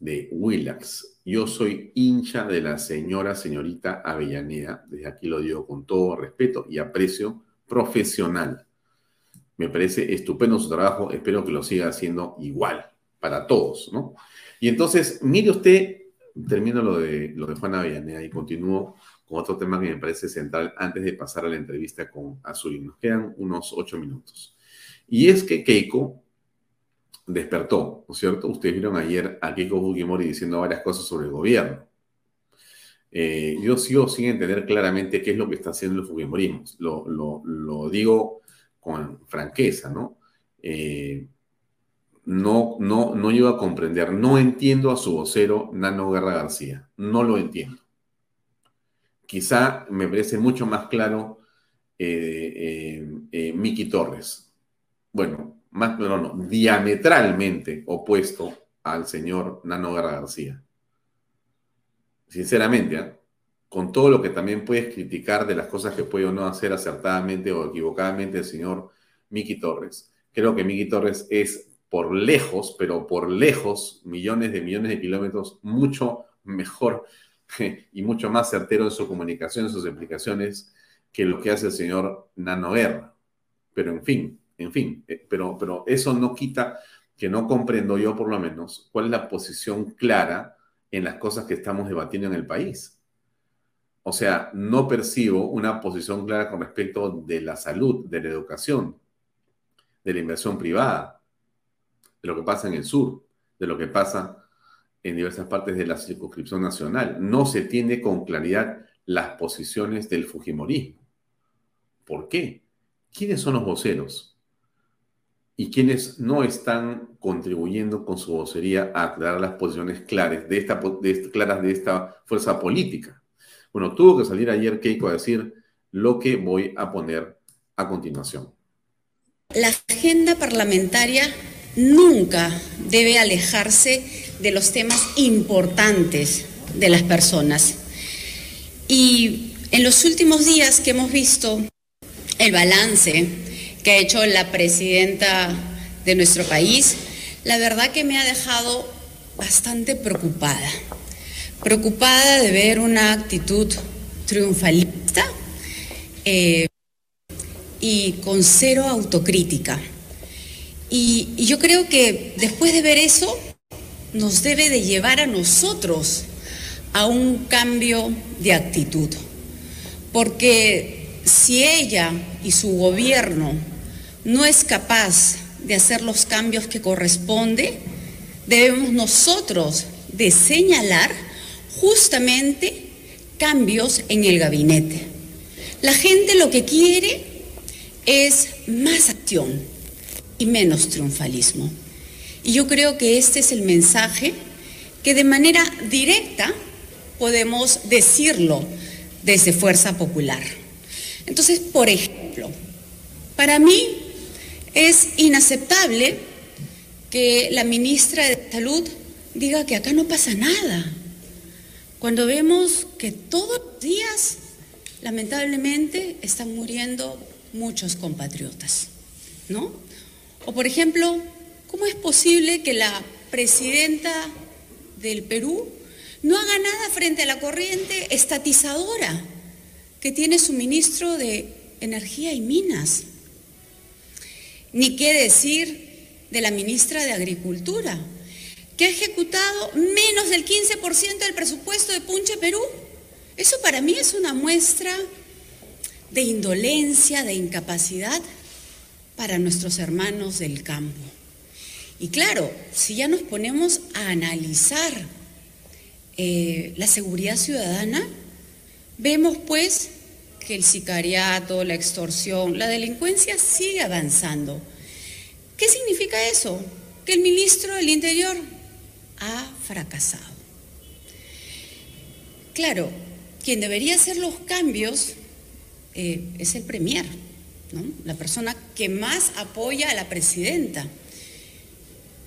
de Willax. Yo soy hincha de la señora, señorita Avellaneda. Desde aquí lo digo con todo respeto y aprecio profesional. Me parece estupendo su trabajo, espero que lo siga haciendo igual para todos, ¿no? Y entonces, mire usted termino lo de, lo de Juana Avellaneda y continúo con otro tema que me parece central antes de pasar a la entrevista con Azul. Nos quedan unos ocho minutos. Y es que Keiko despertó, ¿no es cierto? Ustedes vieron ayer a Keiko Fujimori diciendo varias cosas sobre el gobierno. Eh, yo sigo sin entender claramente qué es lo que está haciendo el Fujimorismo. Lo, lo, digo con franqueza, ¿no? Eh, no, no, no llego a comprender, no entiendo a su vocero Nano Guerra García, no lo entiendo. Quizá me parece mucho más claro eh, Miki Torres. Bueno, más claro no, diametralmente opuesto al señor Nano Guerra García sinceramente, ¿ah? Con todo lo que también puedes criticar de las cosas que puede o no hacer acertadamente o equivocadamente el señor Miki Torres. Creo que Miki Torres es por lejos, pero por lejos, millones de millones de kilómetros, mucho mejor (laughs) y mucho más certero en su comunicación, en sus explicaciones, que lo que hace el señor Nano Guerra. Pero en fin, en fin, eh, pero, pero eso no quita que no comprendo yo por lo menos cuál es la posición clara en las cosas que estamos debatiendo en el país. O sea, no percibo una posición clara con respecto de la salud, de la educación, de la inversión privada, de lo que pasa en el sur, de lo que pasa en diversas partes de la circunscripción nacional. No se tiene con claridad las posiciones del Fujimorismo. ¿Por qué? ¿Quiénes son los voceros? y quienes no están contribuyendo con su vocería a aclarar las posiciones claras de esta fuerza política. Bueno, tuvo que salir ayer Keiko a decir lo que voy a poner a continuación. La agenda parlamentaria nunca debe alejarse de los temas importantes de las personas. Y en los últimos días que hemos visto el balance que ha hecho la presidenta de nuestro país, la verdad que me ha dejado bastante preocupada. Preocupada de ver una actitud triunfalista eh, y con cero autocrítica. Y, y yo creo que después de ver eso, nos debe de llevar a nosotros a un cambio de actitud. Porque si ella y su gobierno no es capaz de hacer los cambios que corresponde, debemos nosotros de señalar justamente cambios en el gabinete. La gente lo que quiere es más acción y menos triunfalismo. Y yo creo que este es el mensaje que de manera directa podemos decirlo desde Fuerza Popular. Entonces, por ejemplo, para mí es inaceptable que la ministra de Salud diga que acá no pasa nada, cuando vemos que todos los días, lamentablemente, están muriendo muchos compatriotas, ¿no? O por ejemplo, ¿cómo es posible que la presidenta del Perú no haga nada frente a la corriente estatizadora? que tiene suministro de energía y minas. Ni qué decir de la ministra de Agricultura, que ha ejecutado menos del 15% del presupuesto de Punche Perú. Eso para mí es una muestra de indolencia, de incapacidad para nuestros hermanos del campo. Y claro, si ya nos ponemos a analizar eh, la seguridad ciudadana, Vemos pues que el sicariato, la extorsión, la delincuencia sigue avanzando. ¿Qué significa eso? Que el ministro del Interior ha fracasado. Claro, quien debería hacer los cambios eh, es el Premier, la persona que más apoya a la presidenta.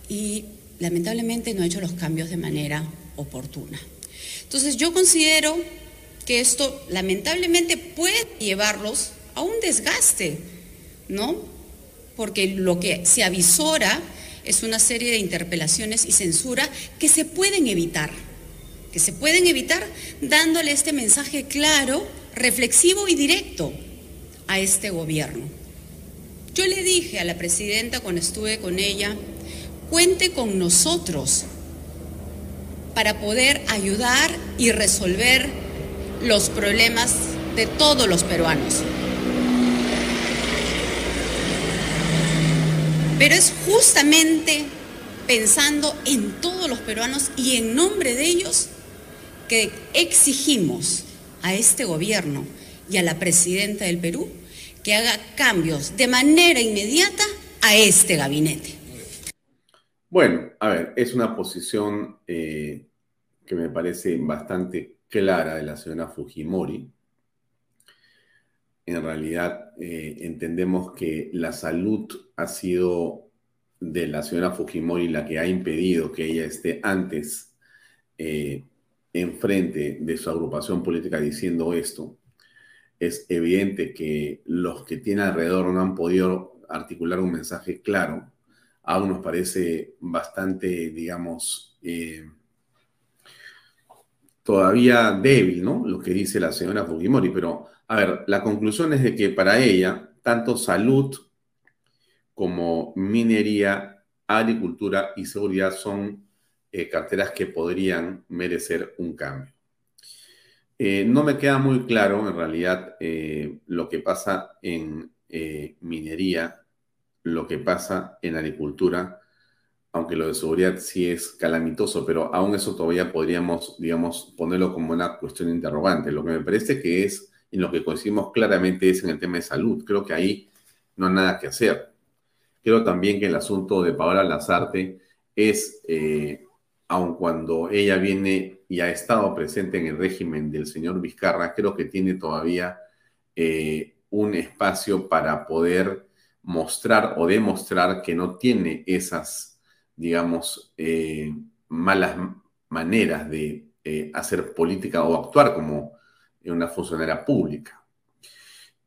Y lamentablemente no ha hecho los cambios de manera oportuna. Entonces yo considero que esto lamentablemente puede llevarlos a un desgaste, ¿no? Porque lo que se avisora es una serie de interpelaciones y censura que se pueden evitar, que se pueden evitar dándole este mensaje claro, reflexivo y directo a este gobierno. Yo le dije a la presidenta cuando estuve con ella, cuente con nosotros, para poder ayudar y resolver los problemas de todos los peruanos. Pero es justamente pensando en todos los peruanos y en nombre de ellos que exigimos a este gobierno y a la presidenta del Perú que haga cambios de manera inmediata a este gabinete. Bueno, a ver, es una posición eh, que me parece bastante clara de la señora Fujimori. En realidad eh, entendemos que la salud ha sido de la señora Fujimori la que ha impedido que ella esté antes eh, enfrente de su agrupación política diciendo esto. Es evidente que los que tienen alrededor no han podido articular un mensaje claro. Aún nos parece bastante, digamos, eh, todavía débil, ¿no? Lo que dice la señora Fujimori. Pero, a ver, la conclusión es de que para ella, tanto salud como minería, agricultura y seguridad son eh, carteras que podrían merecer un cambio. Eh, no me queda muy claro, en realidad, eh, lo que pasa en minería, lo que pasa en agricultura, aunque lo de seguridad sí es calamitoso, pero aún eso todavía podríamos, digamos, ponerlo como una cuestión interrogante. Lo que me parece que es, y lo que coincidimos claramente es en el tema de salud. Creo que ahí no hay nada que hacer. Creo también que el asunto de Paola Lazarte es aun cuando ella viene y ha estado presente en el régimen del señor Vizcarra, creo que tiene todavía eh, un espacio para poder mostrar o demostrar que no tiene esas, digamos, eh, malas maneras de eh, hacer política o actuar como una funcionaria pública.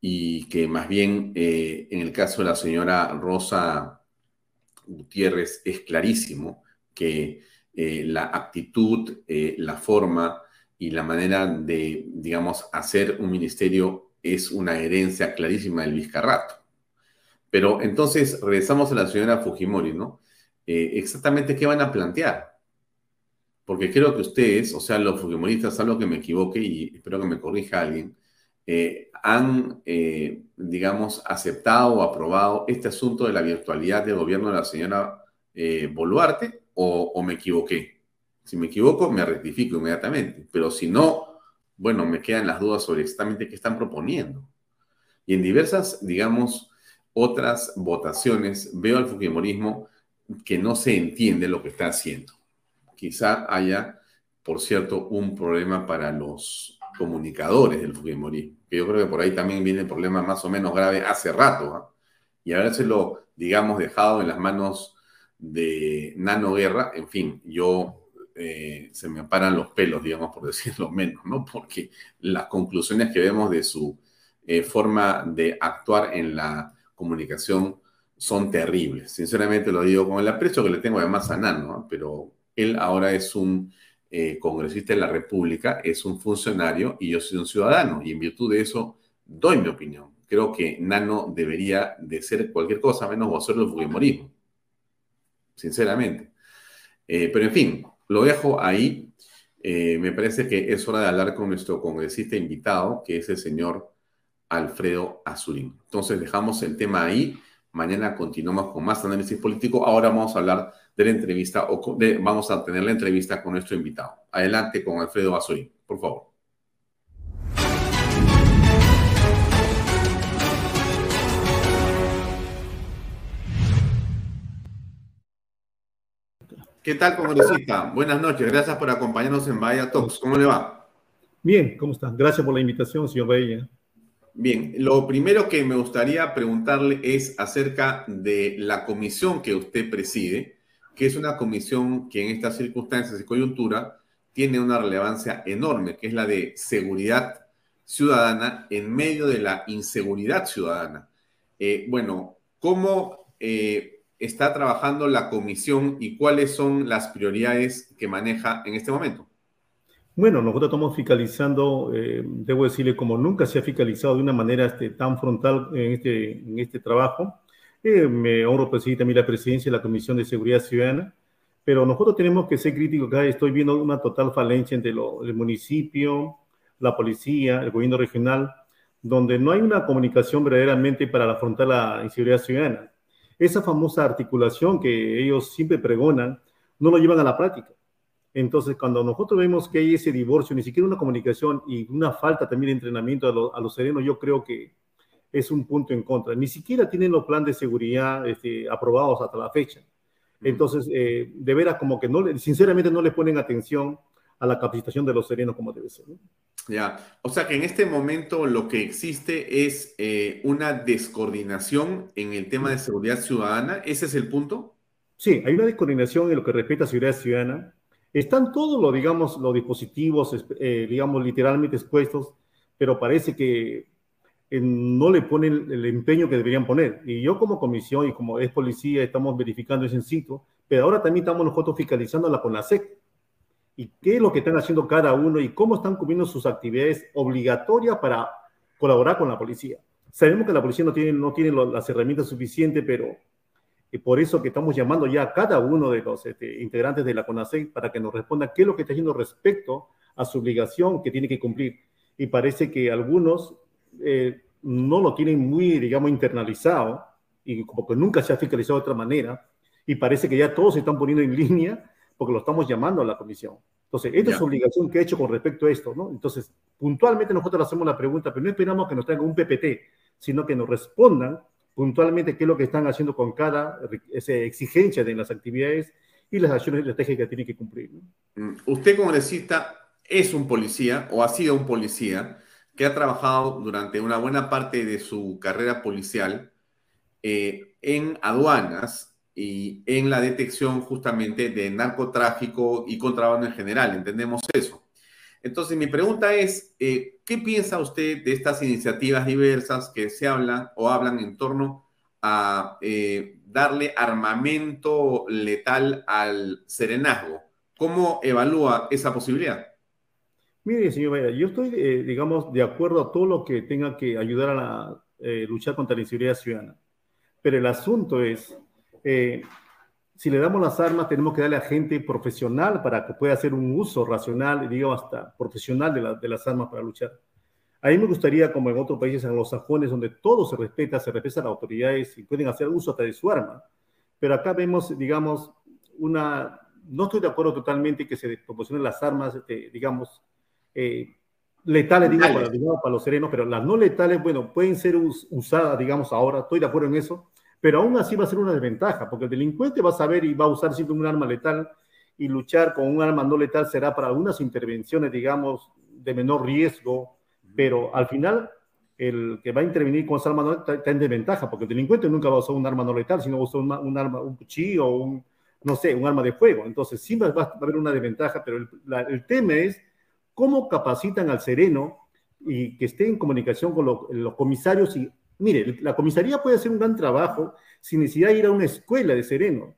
Y que más bien en el caso de la señora Rosa Gutiérrez es clarísimo que eh, la actitud, eh, la forma y la manera de, digamos, hacer un ministerio es una herencia clarísima del Vizcarrato. Pero entonces regresamos a la señora Fujimori, ¿no? Eh, exactamente qué van a plantear. Porque creo que ustedes, o sea, los Fujimoristas, salvo que me equivoque y espero que me corrija alguien, han, digamos, aceptado o aprobado este asunto de la virtualidad del gobierno de la señora Boluarte o, me equivoqué. Si me equivoco, me rectifico inmediatamente. Pero si no, bueno, me quedan las dudas sobre exactamente qué están proponiendo. Y en diversas, digamos, otras votaciones, veo al Fujimorismo que no se entiende lo que está haciendo. Quizá haya, por cierto, un problema para los comunicadores del Fujimorismo, que yo creo que por ahí también viene el problema más o menos grave hace rato, ¿ah? y habérselo, digamos, dejado en las manos de Nano Guerra, en fin, yo eh, se me paran los pelos, digamos, por (laughs) decirlo menos, ¿no? Porque las conclusiones que vemos de su eh, forma de actuar en la comunicación son terribles. Sinceramente lo digo con el aprecio que le tengo además a Nano, pero él ahora es un eh, congresista de la República, es un funcionario y yo soy un ciudadano, y en virtud de eso doy mi opinión. Creo que Nano debería de ser cualquier cosa menos vocero del fujimorismo sinceramente. Eh, pero en fin, lo dejo ahí. Eh, me parece que es hora de hablar con nuestro congresista invitado, que es el señor Alfredo Azurín. Entonces dejamos el tema ahí. Mañana continuamos con más análisis político. Ahora vamos a hablar de la entrevista o vamos a tener la entrevista con nuestro invitado. Adelante con Alfredo Azurín, por favor. ¿Qué tal, congresista? Buenas noches. Gracias por acompañarnos en Bahía Talks. ¿Cómo le va? Bien, ¿cómo está? Gracias por la invitación, señor Bahía. Bien, lo primero que me gustaría preguntarle es acerca de la comisión que usted preside, que es una comisión que en estas circunstancias y coyuntura tiene una relevancia enorme, que es la de seguridad ciudadana en medio de la inseguridad ciudadana. Eh, bueno, ¿cómo eh, está trabajando la comisión y cuáles son las prioridades que maneja en este momento? Bueno, nosotros estamos fiscalizando, eh, debo decirle, como nunca se ha fiscalizado de una manera este, tan frontal en este, en este trabajo. Eh, me honro presidir también la presidencia de la Comisión de Seguridad Ciudadana. pero nosotros tenemos que ser críticos. Acá estoy viendo una total falencia entre lo, el municipio, la policía, el gobierno regional, donde no hay una comunicación verdaderamente para afrontar la inseguridad ciudadana. Esa famosa articulación que ellos siempre pregonan, no lo llevan a la práctica. Entonces, cuando nosotros vemos que hay ese divorcio, ni siquiera una comunicación y una falta también de entrenamiento a, los serenos, yo creo que es un punto en contra. Ni siquiera tienen los planes de seguridad este, aprobados hasta la fecha. Entonces, eh, de veras, como que no, sinceramente no le ponen atención a la capacitación de los serenos como debe ser. Ya, o sea que en este momento lo que existe es eh, una descoordinación en el tema de seguridad ciudadana. ¿Ese es el punto? Sí, hay una descoordinación en lo que respecta a seguridad ciudadana. Están todos los, digamos, los dispositivos, eh, digamos, literalmente expuestos, pero parece que no le ponen el empeño que deberían poner. Y yo como comisión y como es policía estamos verificando ese sitio, pero ahora también estamos nosotros fiscalizando la CONASEC. Y qué es lo que están haciendo cada uno y cómo están cumpliendo sus actividades obligatorias para colaborar con la policía. Sabemos que la policía no tiene, no tiene las herramientas suficientes, pero y por eso que estamos llamando ya a cada uno de los este, integrantes de la CONASEC para que nos responda qué es lo que está haciendo respecto a su obligación que tiene que cumplir. Y parece que algunos eh, no lo tienen muy, digamos, internalizado y como que nunca se ha fiscalizado de otra manera y parece que ya todos se están poniendo en (laughs) línea porque lo estamos llamando a la comisión. Entonces, esta es obligación que he hecho con respecto a esto, ¿no? Entonces, puntualmente nosotros le hacemos la pregunta, pero no esperamos que nos traigan un PPT, sino que nos respondan puntualmente qué es lo que están haciendo con cada exigencia de las actividades y las acciones estratégicas que tienen que cumplir. Mm, usted, congresista, es un policía o ha sido un policía que ha trabajado durante una buena parte de su carrera policial eh, en aduanas y en la detección justamente de narcotráfico y contrabando en general, entendemos eso. Entonces, mi pregunta es, eh, ¿qué piensa usted de estas iniciativas diversas que se hablan o hablan en torno a eh, darle armamento letal al serenazgo? ¿Cómo evalúa esa posibilidad? Mire, señor Vaya, yo estoy, eh, digamos, de acuerdo a todo lo que tenga que ayudar a la, eh, luchar contra la inseguridad ciudadana. Pero el asunto es, eh, si le damos las armas, tenemos que darle a gente profesional para que pueda hacer un uso racional, digamos, hasta profesional de, de las armas para luchar. A mí me gustaría, como en otros países anglosajones, donde todo se respeta, se respeta a las autoridades y pueden hacer uso hasta de su arma. Pero acá vemos, digamos, una... No estoy de acuerdo totalmente que se proporcionen las armas, este, digamos, eh, letales, digo, para, para, los serenos, pero las no letales, bueno, pueden ser usadas, digamos, ahora, estoy de acuerdo en eso, pero aún así va a ser una desventaja, porque el delincuente va a saber y va a usar siempre un arma letal y luchar con un arma no letal será para algunas intervenciones, digamos, de menor riesgo, pero al final el que va a intervenir con esa arma no letal está en desventaja, porque el delincuente nunca va a usar un arma no letal, sino va a usar un arma, un cuchillo un, no sé, un arma de fuego. Entonces, sí va, a haber una desventaja, pero el, el tema es cómo capacitan al sereno y que esté en comunicación con los comisarios. Y mire, la comisaría puede hacer un gran trabajo sin necesidad de ir a una escuela de sereno.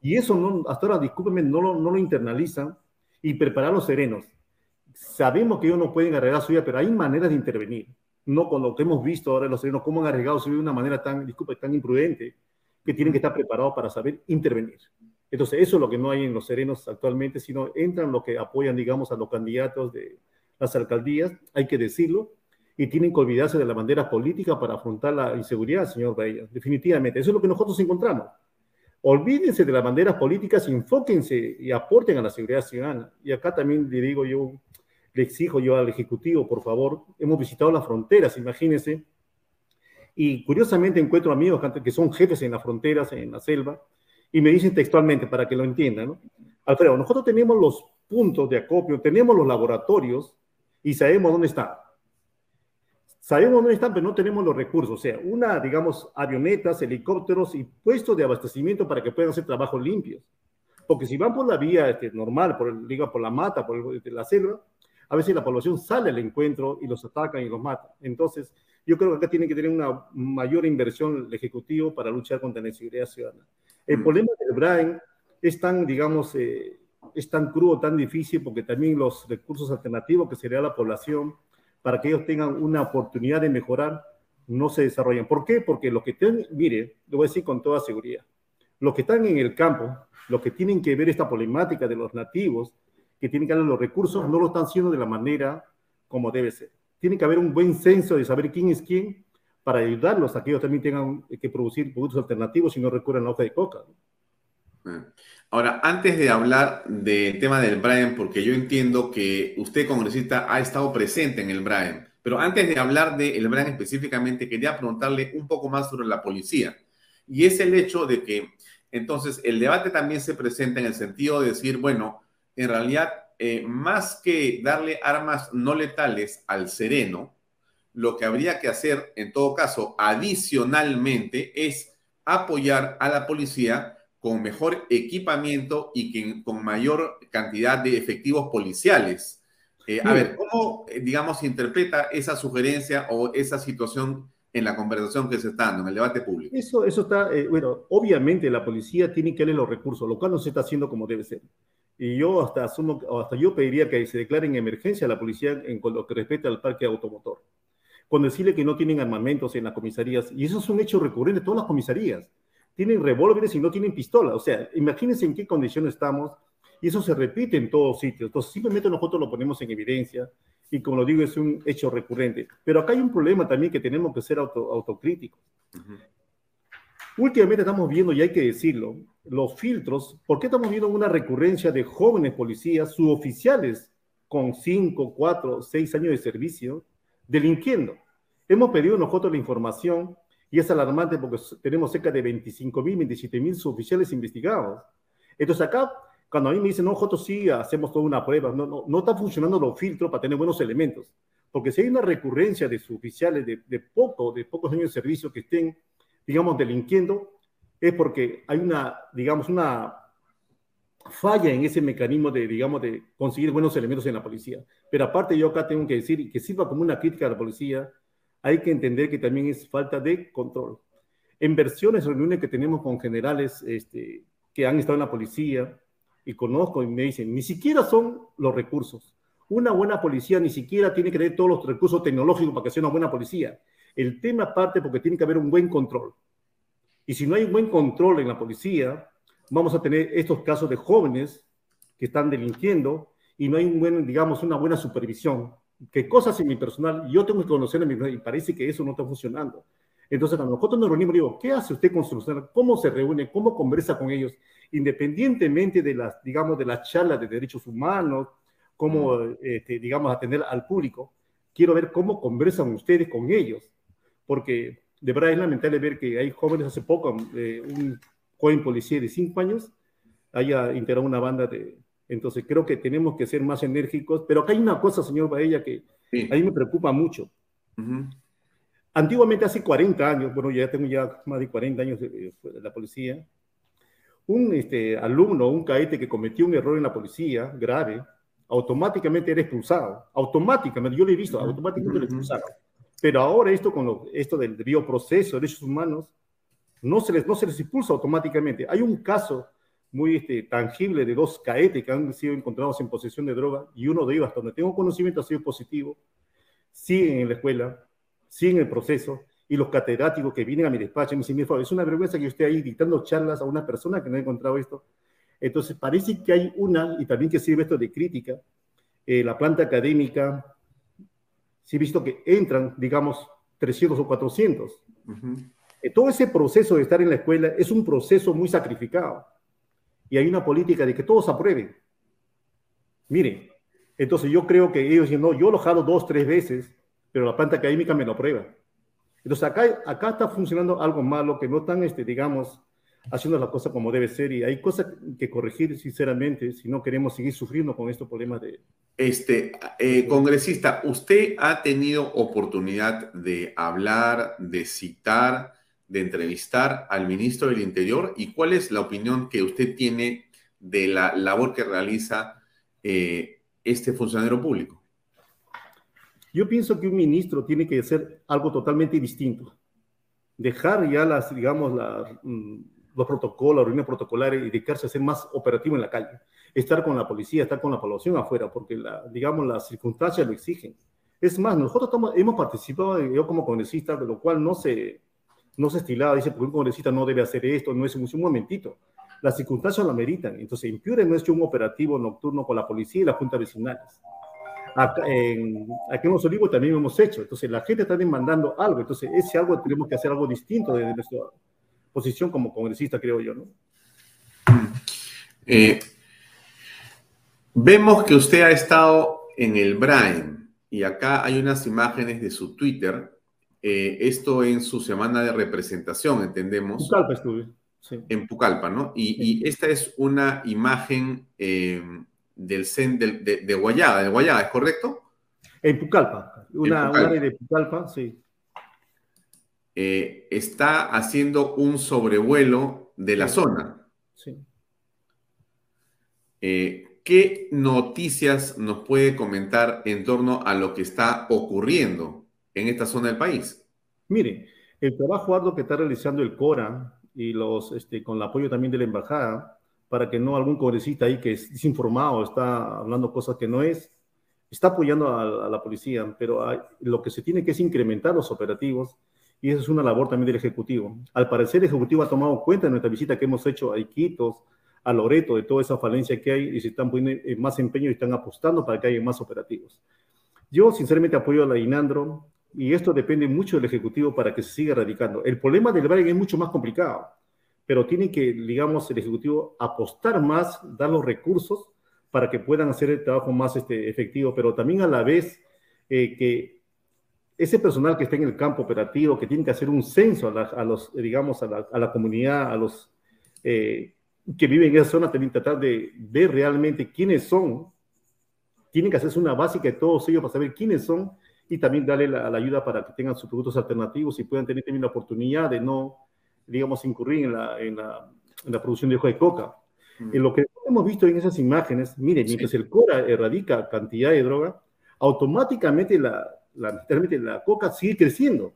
Y eso no, hasta ahora, discúlpenme, no lo, no lo internalizan y preparar los serenos. Sabemos que ellos no pueden arreglar su vida, pero hay maneras de intervenir. No con lo que hemos visto ahora los serenos, cómo han arriesgado su vida de una manera tan, disculpe, tan imprudente, que tienen que estar preparados para saber intervenir. Entonces, eso es lo que no hay en los serenos actualmente, sino entran los que apoyan, digamos, a los candidatos de las alcaldías, hay que decirlo, y tienen que olvidarse de la bandera política para afrontar la inseguridad, señor Bahía. Definitivamente, eso es lo que nosotros encontramos. Olvídense de las banderas políticas, enfóquense y aporten a la seguridad ciudadana. Y acá también le digo yo, le exijo yo al Ejecutivo, por favor, hemos visitado las fronteras, imagínense, y curiosamente encuentro amigos que son jefes en las fronteras, en la selva, y me dicen textualmente para que lo entiendan, ¿no? Alfredo, nosotros tenemos los puntos de acopio, tenemos los laboratorios y sabemos dónde están. Sabemos dónde están, pero no tenemos los recursos. O sea, una, digamos, avionetas, helicópteros y puestos de abastecimiento para que puedan hacer trabajos limpios. Porque si van por la vía este, normal, por, el, diga, por la mata, por este, la selva, a veces la población sale al encuentro y los atacan y los matan. Entonces, yo creo que acá tiene que tener una mayor inversión el Ejecutivo para luchar contra la inseguridad ciudadana. El mm. problema del Brian es tan, digamos, eh, es tan crudo, tan difícil, porque también los recursos alternativos que sería la población para que ellos tengan una oportunidad de mejorar no se desarrollan. ¿Por qué? Porque los que están, mire, lo voy a decir con toda seguridad, los que están en el campo, los que tienen que ver esta problemática de los nativos, que tienen que dar los recursos, no lo están haciendo de la manera como debe ser. Tiene que haber un buen censo de saber quién es quién para ayudarlos a que ellos también tengan que producir productos alternativos y no recurran a la hoja de coca. Ahora, antes de hablar del tema del Brian, porque yo entiendo que usted, congresista, ha estado presente en el Brian, pero antes de hablar del Brian específicamente, quería preguntarle un poco más sobre la policía. Y es el hecho de que, entonces, el debate también se presenta en el sentido de decir, bueno, en realidad, eh, más que darle armas no letales al sereno, lo que habría que hacer, en todo caso, adicionalmente, es apoyar a la policía con mejor equipamiento y con mayor cantidad de efectivos policiales. Eh, a ver, ¿cómo, eh, digamos, interpreta esa sugerencia o esa situación en la conversación que se está dando, en el debate público? Eso, eso está, eh, bueno, obviamente la policía tiene que darle los recursos, lo cual no se está haciendo como debe ser. Y yo hasta asumo, hasta yo pediría que se declare en emergencia a la policía en lo que respecta al parque automotor. Con decirle que no tienen armamentos en las comisarías, y eso es un hecho recurrente en todas las comisarías tienen revólveres y no tienen pistola. O sea, imagínense en qué condiciones estamos y eso se repite en todos sitios. Entonces, simplemente nosotros lo ponemos en evidencia y como lo digo, es un hecho recurrente. Pero acá hay un problema también que tenemos que ser autocríticos. Últimamente estamos viendo, y hay que decirlo, los filtros, ¿por qué estamos viendo una recurrencia de jóvenes policías, suboficiales con 5, 4, 6 años de servicio, delinquiendo? Hemos pedido nosotros la información y es alarmante porque tenemos cerca de 25 mil, 27 mil suboficiales investigados. Entonces acá, cuando a mí me dicen, no, nosotros sí hacemos toda una prueba, no, no, no está funcionando los filtros para tener buenos elementos. Porque si hay una recurrencia de suboficiales de, de, poco, de pocos años de servicio que estén, digamos, delinquiendo, es porque hay una, digamos, una falla en ese mecanismo de, digamos, de conseguir buenos elementos en la policía. Pero aparte yo acá tengo que decir, y que sirva como una crítica a la policía, hay que entender que también es falta de control. En versiones, reuniones que tenemos con generales este, que han estado en la policía y conozco y me dicen, ni siquiera son los recursos. Una buena policía ni siquiera tiene que tener todos los recursos tecnológicos para que sea una buena policía. El tema parte porque tiene que haber un buen control. Y si no hay un buen control en la policía, vamos a tener estos casos de jóvenes que están delinquiendo y no hay un buen, digamos, una buena supervisión qué cosas en mi personal, yo tengo que conocer a mi personal y parece que eso no está funcionando. Entonces, cuando nosotros nos reunimos, digo, ¿qué hace usted con su personal? ¿Cómo se reúne? ¿Cómo conversa con ellos? Independientemente de las, digamos, de las charlas de derechos humanos, cómo, este, digamos, atender al público, quiero ver cómo conversan ustedes con ellos. Porque de verdad es lamentable ver que hay jóvenes, hace poco, eh, un joven policía de cinco años haya integrado una banda de, entonces creo que tenemos que ser más enérgicos, pero acá hay una cosa, señor Baella, que a mí me preocupa mucho. Antiguamente, hace 40 años, bueno, ya tengo ya más de 40 años de, la policía, un este, alumno, un caete que cometió un error en la policía grave, automáticamente era expulsado. Automáticamente, yo lo he visto, automáticamente lo expulsaron. Pero ahora esto con lo, esto del bioproceso, derechos humanos, no se, les, no se les expulsa automáticamente. Hay un caso muy este, tangible de dos caetes que han sido encontrados en posesión de droga y uno de ellos, hasta donde tengo conocimiento, ha sido positivo, siguen en la escuela, siguen en el proceso y los catedráticos que vienen a mi despacho me dicen, es una vergüenza que esté ahí dictando charlas a una persona que no ha encontrado esto. Entonces, parece que hay una, y también que sirve esto de crítica, eh, la planta académica, sí he visto que entran, digamos, 300 o 400. Eh, todo ese proceso de estar en la escuela es un proceso muy sacrificado y hay una política de que todos aprueben. Miren, entonces yo creo que ellos dicen, no, yo lo jalo dos, tres veces, pero la planta académica me lo aprueba. Entonces acá, acá está funcionando algo malo, que no están, este, digamos, haciendo la cosa como debe ser y hay cosas que corregir sinceramente si no queremos seguir sufriendo con estos problemas de... Este, eh, congresista, usted ha tenido oportunidad de hablar, de citar de entrevistar al ministro del Interior y cuál es la opinión que usted tiene de la labor que realiza eh, este funcionario público. Yo pienso que un ministro tiene que hacer algo totalmente distinto. Dejar ya las, digamos, mm, los protocolos, las reuniones protocolares y dedicarse a ser más operativo en la calle. Estar con la policía, estar con la población afuera, porque, la, digamos, las circunstancias lo exigen. Es más, nosotros hemos participado, yo como congresista, de lo cual no se, no se estilaba, dice, porque un congresista no debe hacer esto, no es un, momentito. las circunstancias lo ameritan. Entonces, en Piura hemos hecho un operativo nocturno con la policía y las juntas vecinales. Aquí en Los Olivos también hemos hecho. Entonces, la gente está demandando algo. Entonces, ese algo tenemos que hacer algo distinto desde nuestra posición como congresista, creo yo, ¿no? Eh, vemos que usted ha estado en el Brain y acá hay unas imágenes de su Twitter. Eh, esto en su semana de representación, entendemos. Pucallpa estuve. Sí. En Pucallpa, ¿no? Y, y, esta es una imagen eh, del CEN de, de, de, Guayada, de Guayada, ¿es correcto? En Pucallpa, una, área de Pucallpa, sí. Eh, está haciendo un sobrevuelo de la Sí. zona. Sí. Eh, ¿Qué noticias nos puede comentar en torno a lo que está ocurriendo en esta zona del país? Mire, el trabajo arduo que está realizando el CORA y los, este, con el apoyo también de la embajada, para que no algún congresista ahí que es desinformado, está hablando cosas que no es, está apoyando a, a la policía, pero hay- lo que se tiene que es incrementar los operativos y eso es una labor también del Ejecutivo. Al parecer, el Ejecutivo ha tomado cuenta de nuestra visita que hemos hecho a Iquitos, a Loreto, de toda esa falencia que hay y se están poniendo más empeño y están apostando para que haya más operativos. Yo sinceramente apoyo a la INANDRO y esto depende mucho del Ejecutivo para que se siga erradicando. El problema del Brain es mucho más complicado, pero tiene que, digamos, el Ejecutivo apostar más, dar los recursos para que puedan hacer el trabajo más este, efectivo, pero también a la vez eh, que ese personal que está en el campo operativo, que tiene que hacer un censo a, la- los, digamos, a la comunidad, a los eh, que viven en esa zona, también tratar de ver realmente quiénes son, tienen que hacerse una básica de todos ellos para saber quiénes son y también darle la, la ayuda para que tengan sus productos alternativos y puedan tener también la oportunidad de no, digamos, incurrir en la, en la, en la producción de hoja de coca. En lo que hemos visto en esas imágenes, miren, mientras el Cora erradica cantidad de droga, automáticamente la, la, la coca sigue creciendo.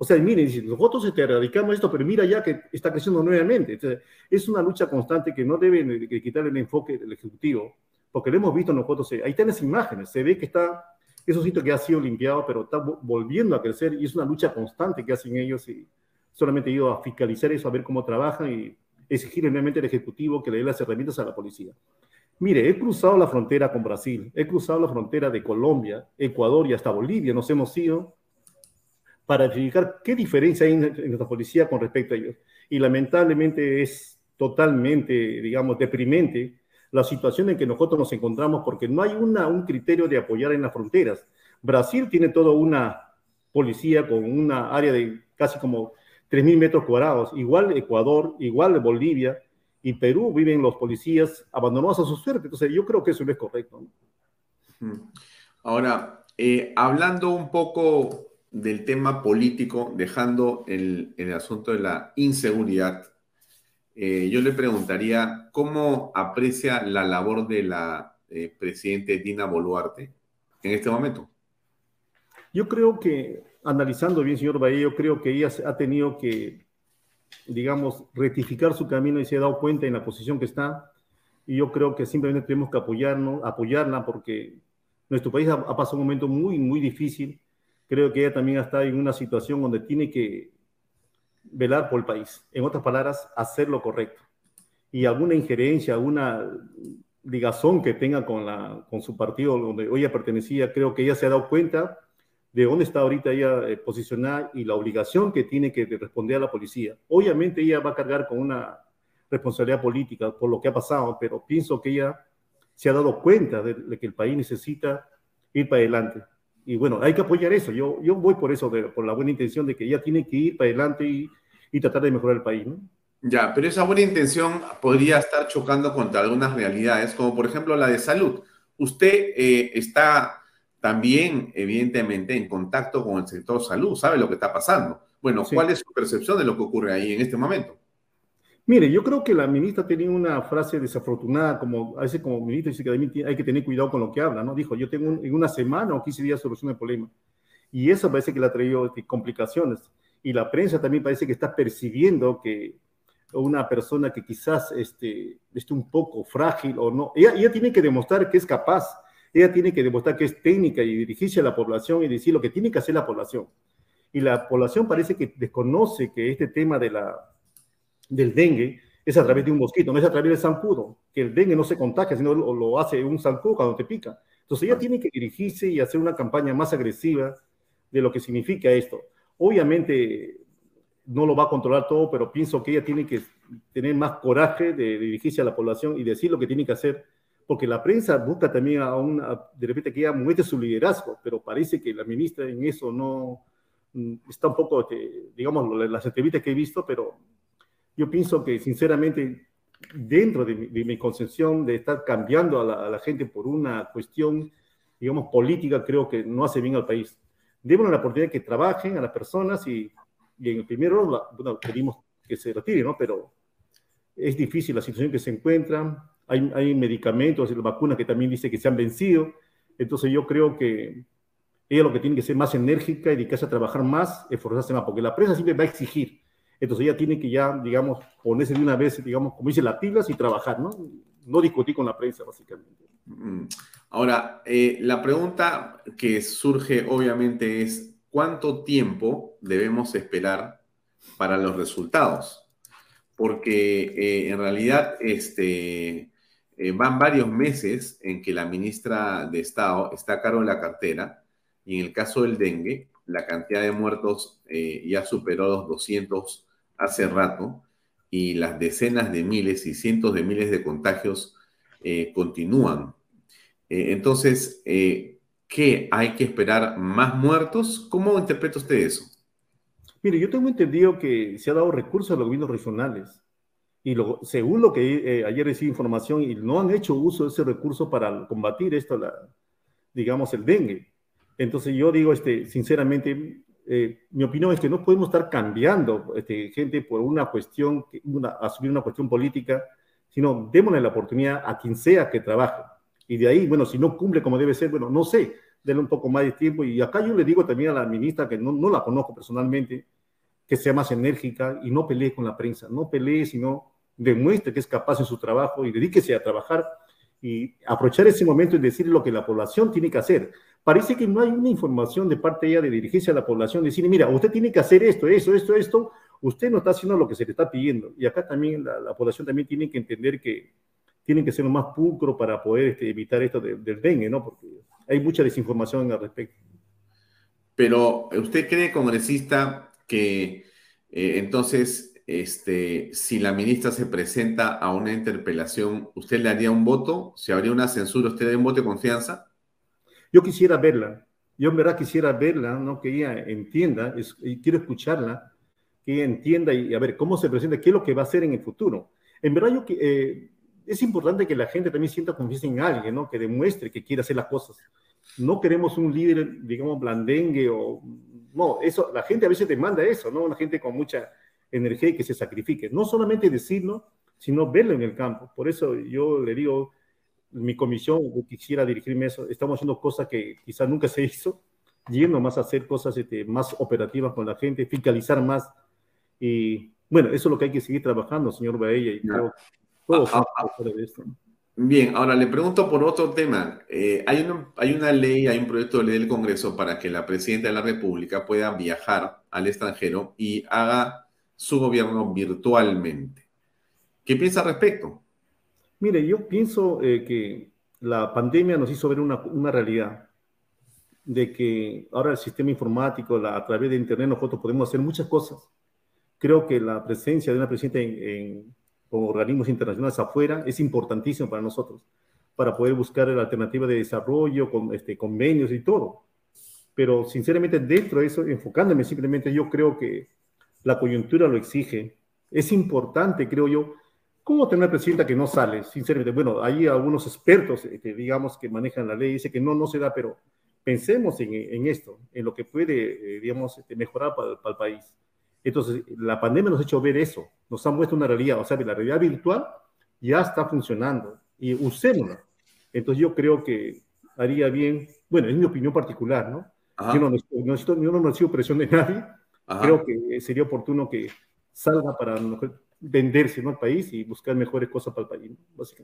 O sea, miren, dicen, nosotros este, erradicamos esto, pero mira ya que está creciendo nuevamente. Entonces, es una lucha constante que no deben de- de quitarle el enfoque del Ejecutivo, porque lo hemos visto nosotros, eh, ahí están las imágenes, se ve que está, eso sitio que ha sido limpiado, pero está vo- volviendo a crecer y es una lucha constante que hacen ellos y solamente he ido a fiscalizar eso, a ver cómo trabajan y exigir nuevamente al Ejecutivo que le dé las herramientas a la policía. Mire, he cruzado la frontera con Brasil, he cruzado la frontera de Colombia, Ecuador y hasta Bolivia, nos hemos ido para verificar qué diferencia hay en nuestra policía con respecto a ellos. Y lamentablemente es totalmente, digamos, deprimente la situación en que nosotros nos encontramos porque no hay una, un criterio de apoyar en las fronteras. Brasil tiene toda una policía con una área de casi como 3.000 metros cuadrados, igual Ecuador, igual Bolivia y Perú viven los policías abandonados a su suerte. Entonces yo creo que eso no es correcto. Ahora, eh, hablando un poco del tema político, dejando el, el asunto de la inseguridad, eh, yo le preguntaría cómo aprecia la labor de la eh, presidente Dina Boluarte en este momento. Yo creo que, analizando bien, señor Bahía, creo que ella ha tenido que, digamos, rectificar su camino y se ha dado cuenta en la posición que está. Y yo creo que simplemente tenemos que apoyarnos, apoyarla porque nuestro país ha, ha pasado un momento muy, muy difícil. Creo que ella también está en una situación donde tiene que velar por el país. En otras palabras, hacer lo correcto. Y alguna injerencia, alguna ligazón que tenga con, la, con su partido donde ella pertenecía, creo que ella se ha dado cuenta de dónde está ahorita ella eh, posicionada y la obligación que tiene que responder a la policía. Obviamente ella va a cargar con una responsabilidad política por lo que ha pasado, pero pienso que ella se ha dado cuenta de, de que el país necesita ir para adelante. Y bueno, hay que apoyar eso. Yo, yo voy por eso, de- por la buena intención de que ella tiene que ir para adelante y, y tratar de mejorar el país. ¿no? Ya, pero esa buena intención podría estar chocando contra algunas realidades, como por ejemplo la de salud. Usted eh, está también, evidentemente, en contacto con el sector salud, sabe lo que está pasando. Bueno, Sí. ¿cuál es su percepción de lo que ocurre ahí en este momento? Mire, yo creo que la ministra tenía una frase desafortunada, como a veces como ministra dice que hay que tener cuidado con lo que habla, ¿no? Dijo, yo tengo un- en una semana o 15 días solución el problema. Y eso parece que le ha traído este, complicaciones. Y la prensa también parece que está percibiendo que una persona que quizás este, esté un poco frágil o no, ella, ella tiene que demostrar que es capaz, ella tiene que demostrar que es técnica y dirigirse a la población y decir lo que tiene que hacer la población. Y la población parece que desconoce que este tema de la, del dengue es a través de un mosquito, no es a través del zancudo, que el dengue no se contagia, sino lo, lo hace un zancudo cuando te pica. Entonces ella tiene que dirigirse y hacer una campaña más agresiva de lo que significa esto. Obviamente no lo va a controlar todo, pero pienso que ella tiene que tener más coraje de dirigirse a la población y decir lo que tiene que hacer, porque la prensa busca también a una, de repente que ella muestre su liderazgo, pero parece que la ministra en eso no mm, está un poco, digamos, las entrevistas que he visto, pero yo pienso que sinceramente dentro de mi, concepción de estar cambiando a la, a la, gente por una cuestión, digamos, política, creo que no hace bien al país. Demos la oportunidad de que trabajen a las personas y y en el primero, bueno, pedimos que se retire, ¿no? Pero es difícil la situación que se encuentran, hay, hay medicamentos, vacunas que también dice que se han vencido, entonces yo creo que ella lo que tiene que ser más enérgica, dedicarse a trabajar más, esforzarse más, porque la prensa siempre va a exigir, entonces ella tiene que ya, digamos, ponerse de una vez, digamos, como dice, las pilas y trabajar, ¿no? No discutir con la prensa, básicamente. Mm. Ahora, eh, la pregunta que surge obviamente es, cuánto tiempo debemos esperar para los resultados. Porque eh, en realidad este, eh, van varios meses en que la ministra de Estado está a cargo de la cartera y en el caso del dengue, la cantidad de muertos ya superó los 200 hace rato y las decenas de miles y cientos de miles de contagios continúan. Entonces, ¿Qué? ¿Hay que esperar más muertos? ¿Cómo interpreta usted eso? Mire, yo tengo entendido que se ha dado recursos a los gobiernos regionales. Y según lo que eh, ayer recibí información, y no han hecho uso de ese recurso para combatir esto, la, digamos, el dengue. Entonces yo digo, este, sinceramente, eh, mi opinión es que no podemos estar cambiando este, gente por una cuestión, una, asumir una cuestión política, sino démosle la oportunidad a quien sea que trabaje. Y de ahí, bueno, si no cumple como debe ser, bueno, no sé, denle un poco más de tiempo. Y acá yo le digo también a la ministra, que no, no la conozco personalmente, que sea más enérgica y no pelee con la prensa, no pelee, sino demuestre que es capaz en su trabajo y dedíquese a trabajar y aprovechar ese momento y decir lo que la población tiene que hacer. Parece que no hay una información de parte de ella de dirigirse a la población, decir, mira, usted tiene que hacer esto, eso, esto, esto, usted no está haciendo lo que se le está pidiendo. Y acá también la, la población también tiene que entender que tienen que ser más pulcro para poder este, evitar esto del dengue, ¿no? Porque hay mucha desinformación al respecto. Pero, ¿usted cree, congresista, que eh, entonces, este, si la ministra se presenta a una interpelación, ¿usted le haría un voto? ¿Se habría una censura? ¿Usted le un voto de confianza? Yo quisiera verla. Yo en verdad quisiera verla, ¿no? Que ella entienda, y quiero escucharla, que ella entienda y a ver cómo se presenta, qué es lo que va a hacer en el futuro. En verdad yo eh, es importante que la gente también sienta confianza en alguien, ¿no? Que demuestre que quiere hacer las cosas. No queremos un líder, digamos, blandengue o... No, eso, la gente a veces demanda eso, ¿no? Una gente con mucha energía y que se sacrifique. No solamente decirlo, sino verlo en el campo. Por eso yo le digo, mi comisión, quisiera dirigirme a eso, estamos haciendo cosas que quizás nunca se hizo, yendo más a hacer cosas este, más operativas con la gente, fiscalizar más. Y bueno, eso es lo que hay que seguir trabajando, señor Baella, y creo Ah, ah, ah. Bien, ahora le pregunto por otro tema. Eh, hay, una, hay una ley, hay un proyecto de ley del Congreso para que la presidenta de la República pueda viajar al extranjero y haga su gobierno virtualmente. ¿Qué piensa al respecto? Mire, yo pienso eh, que la pandemia nos hizo ver una, una, realidad de que ahora el sistema informático, a través de Internet, nosotros podemos hacer muchas cosas. Creo que la presencia de una presidenta en con organismos internacionales afuera es importantísimo para nosotros, para poder buscar la alternativa de desarrollo, con este, convenios y todo. Pero sinceramente dentro de eso, enfocándome simplemente, yo creo que la coyuntura lo exige. Es importante, creo yo, ¿Cómo tener una presidenta que no sale? Sinceramente, bueno, hay algunos expertos que este, digamos que manejan la ley, dice que no, no se da, pero pensemos en, en esto, en lo que puede, eh, digamos, este, mejorar para, para, el país. Entonces, la pandemia nos ha hecho ver eso, nos ha muestra una realidad, o sea, la realidad virtual ya está funcionando y usémosla. Entonces, yo creo que haría bien, bueno, es mi opinión particular, ¿no? Yo no, necesito, yo no necesito presión de nadie, creo que sería oportuno que salga para venderse ¿no? al país y buscar mejores cosas para el país.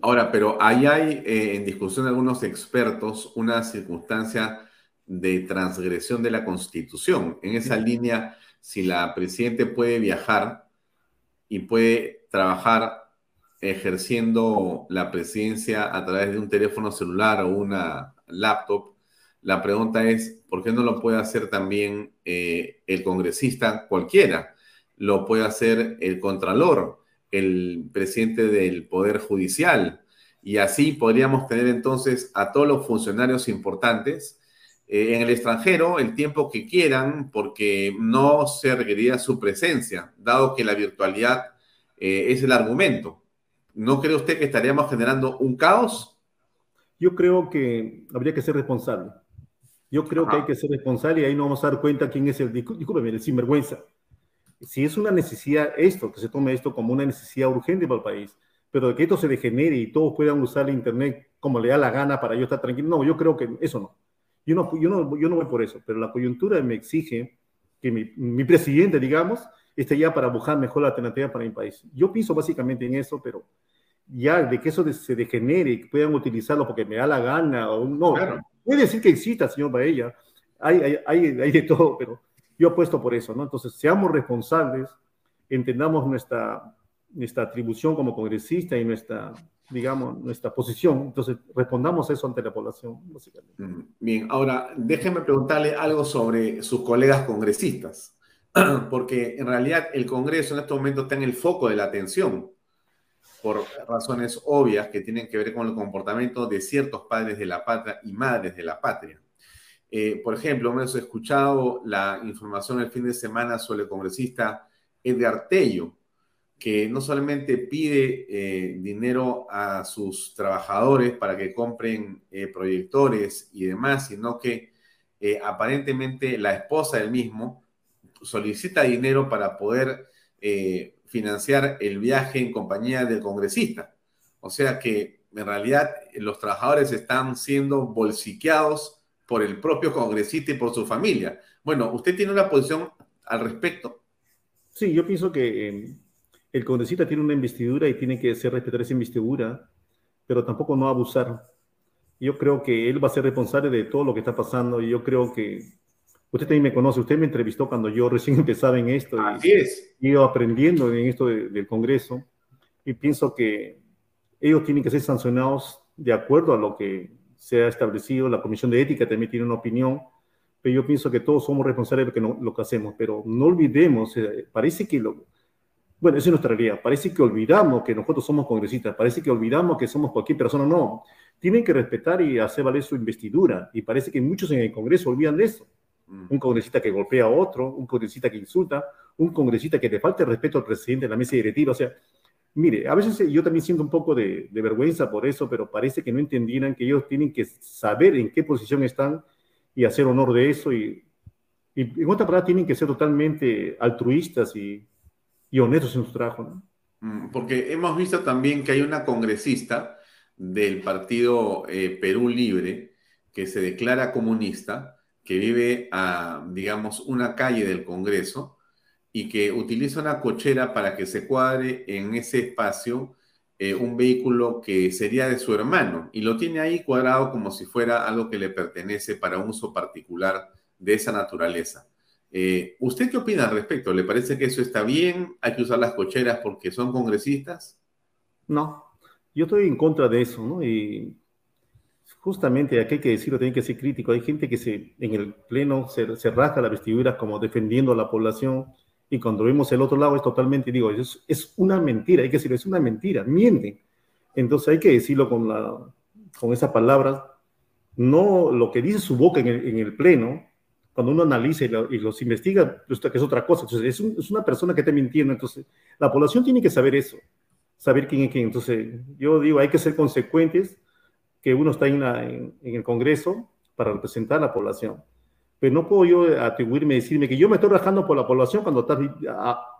Ahora, pero ahí hay eh, en discusión algunos expertos una circunstancia de transgresión de la Constitución. En esa línea, si la presidenta puede viajar y puede trabajar ejerciendo la presidencia a través de un teléfono celular o una laptop, la pregunta es, ¿por qué no lo puede hacer también eh, el congresista cualquiera? Lo puede hacer el contralor, el presidente del Poder Judicial, y así podríamos tener entonces a todos los funcionarios importantes eh, en el extranjero el tiempo que quieran porque no se requeriría su presencia, dado que la virtualidad eh, es el argumento. ¿No cree usted que estaríamos generando un caos? Yo creo que habría que ser responsable. Yo creo que hay que ser responsable y ahí no vamos a dar cuenta quién es el, discúlpeme, el sinvergüenza. Si es una necesidad esto, que se tome esto como una necesidad urgente para el país, pero de que esto se degenere y todos puedan usar el Internet como le da la gana para yo estar tranquilo, no, yo creo que eso no. Yo no, yo no, yo no voy por eso, pero la coyuntura me exige que mi, mi presidente, digamos, esté ya para buscar mejor la alternativa para mi país. Yo pienso básicamente en eso, pero ya de que eso se degenere y puedan utilizarlo porque me da la gana o no. Puede decir que exista, señor Baella, hay, hay, hay, hay de todo, pero yo apuesto por eso, ¿no? Entonces, seamos responsables, entendamos nuestra nuestra atribución como congresista y nuestra, digamos, nuestra posición. Entonces, respondamos eso ante la población, básicamente. Mm, bien, ahora déjenme preguntarle algo sobre sus colegas congresistas, (clears throat) porque en realidad el Congreso en este momento está en el foco de la atención por razones obvias que tienen que ver con el comportamiento de ciertos padres de la patria y madres de la patria. Eh, por ejemplo, hemos escuchado la información el fin de semana sobre el congresista Edgar Tello, que no solamente pide eh, dinero a sus trabajadores para que compren eh, proyectores y demás, sino que eh, aparentemente la esposa del mismo solicita dinero para poder financiar el viaje en compañía del congresista. O sea que en realidad los trabajadores están siendo bolsiqueados por el propio congresista y por su familia. Bueno, ¿usted tiene una posición al respecto? Sí, yo pienso que el congresista tiene una investidura y tiene que hacer respetar esa investidura, pero tampoco no abusar. Yo creo que él va a ser responsable de todo lo que está pasando y yo creo que usted también me conoce, usted me entrevistó cuando yo (laughs) recién empezaba en esto. Así es. Y iba aprendiendo en esto del Congreso y pienso que ellos tienen que ser sancionados de acuerdo a lo que se ha establecido. La Comisión de Ética también tiene una opinión, pero yo pienso que todos somos responsables de lo que, no, lo que hacemos, pero no olvidemos, eh, parece que lo, bueno, esa es nuestra realidad. Parece que olvidamos que nosotros somos congresistas, parece que olvidamos que somos cualquier persona. No, tienen que respetar y hacer valer su investidura. Y parece que muchos en el Congreso olvidan de eso. Mm. Un congresista que golpea a otro, un congresista que insulta, un congresista que le falta el respeto al presidente de la mesa directiva. O sea, mire, a veces yo también siento un poco de, vergüenza por eso, pero parece que no entendieran que ellos tienen que saber en qué posición están y hacer honor de eso. Y, y en otra palabra, tienen que ser totalmente altruistas y y honestos en su trabajo. ¿no? Mm, porque hemos visto también que hay una congresista del partido eh, Perú Libre que se declara comunista, que vive a, digamos, una calle del Congreso y que utiliza una cochera para que se cuadre en ese espacio eh, un vehículo que sería de su hermano y lo tiene ahí cuadrado como si fuera algo que le pertenece para un uso particular de esa naturaleza. Eh, ¿Usted qué opina al respecto? ¿Le parece que eso está bien? ¿Hay que usar las cocheras porque son congresistas? No, yo estoy en contra de eso, ¿no? Y justamente aquí hay que decirlo, tiene que ser crítico. Hay gente que se, en el pleno se, se rasga la vestidura como defendiendo a la población y cuando vemos el otro lado es totalmente, digo, es, una mentira, hay que decirlo, es una mentira, mienten. Entonces hay que decirlo con, la, con esas palabras, no lo que dice su boca en el pleno, cuando uno analiza y, los investiga, pues, que es otra cosa. Entonces, es, una persona que está mintiendo. Entonces, la población tiene que saber eso, saber quién es quién. Entonces, yo digo, hay que ser consecuentes que uno está en, en, el Congreso para representar a la población. Pero no puedo yo atribuirme, decirme que yo me estoy rajando por la población cuando estás,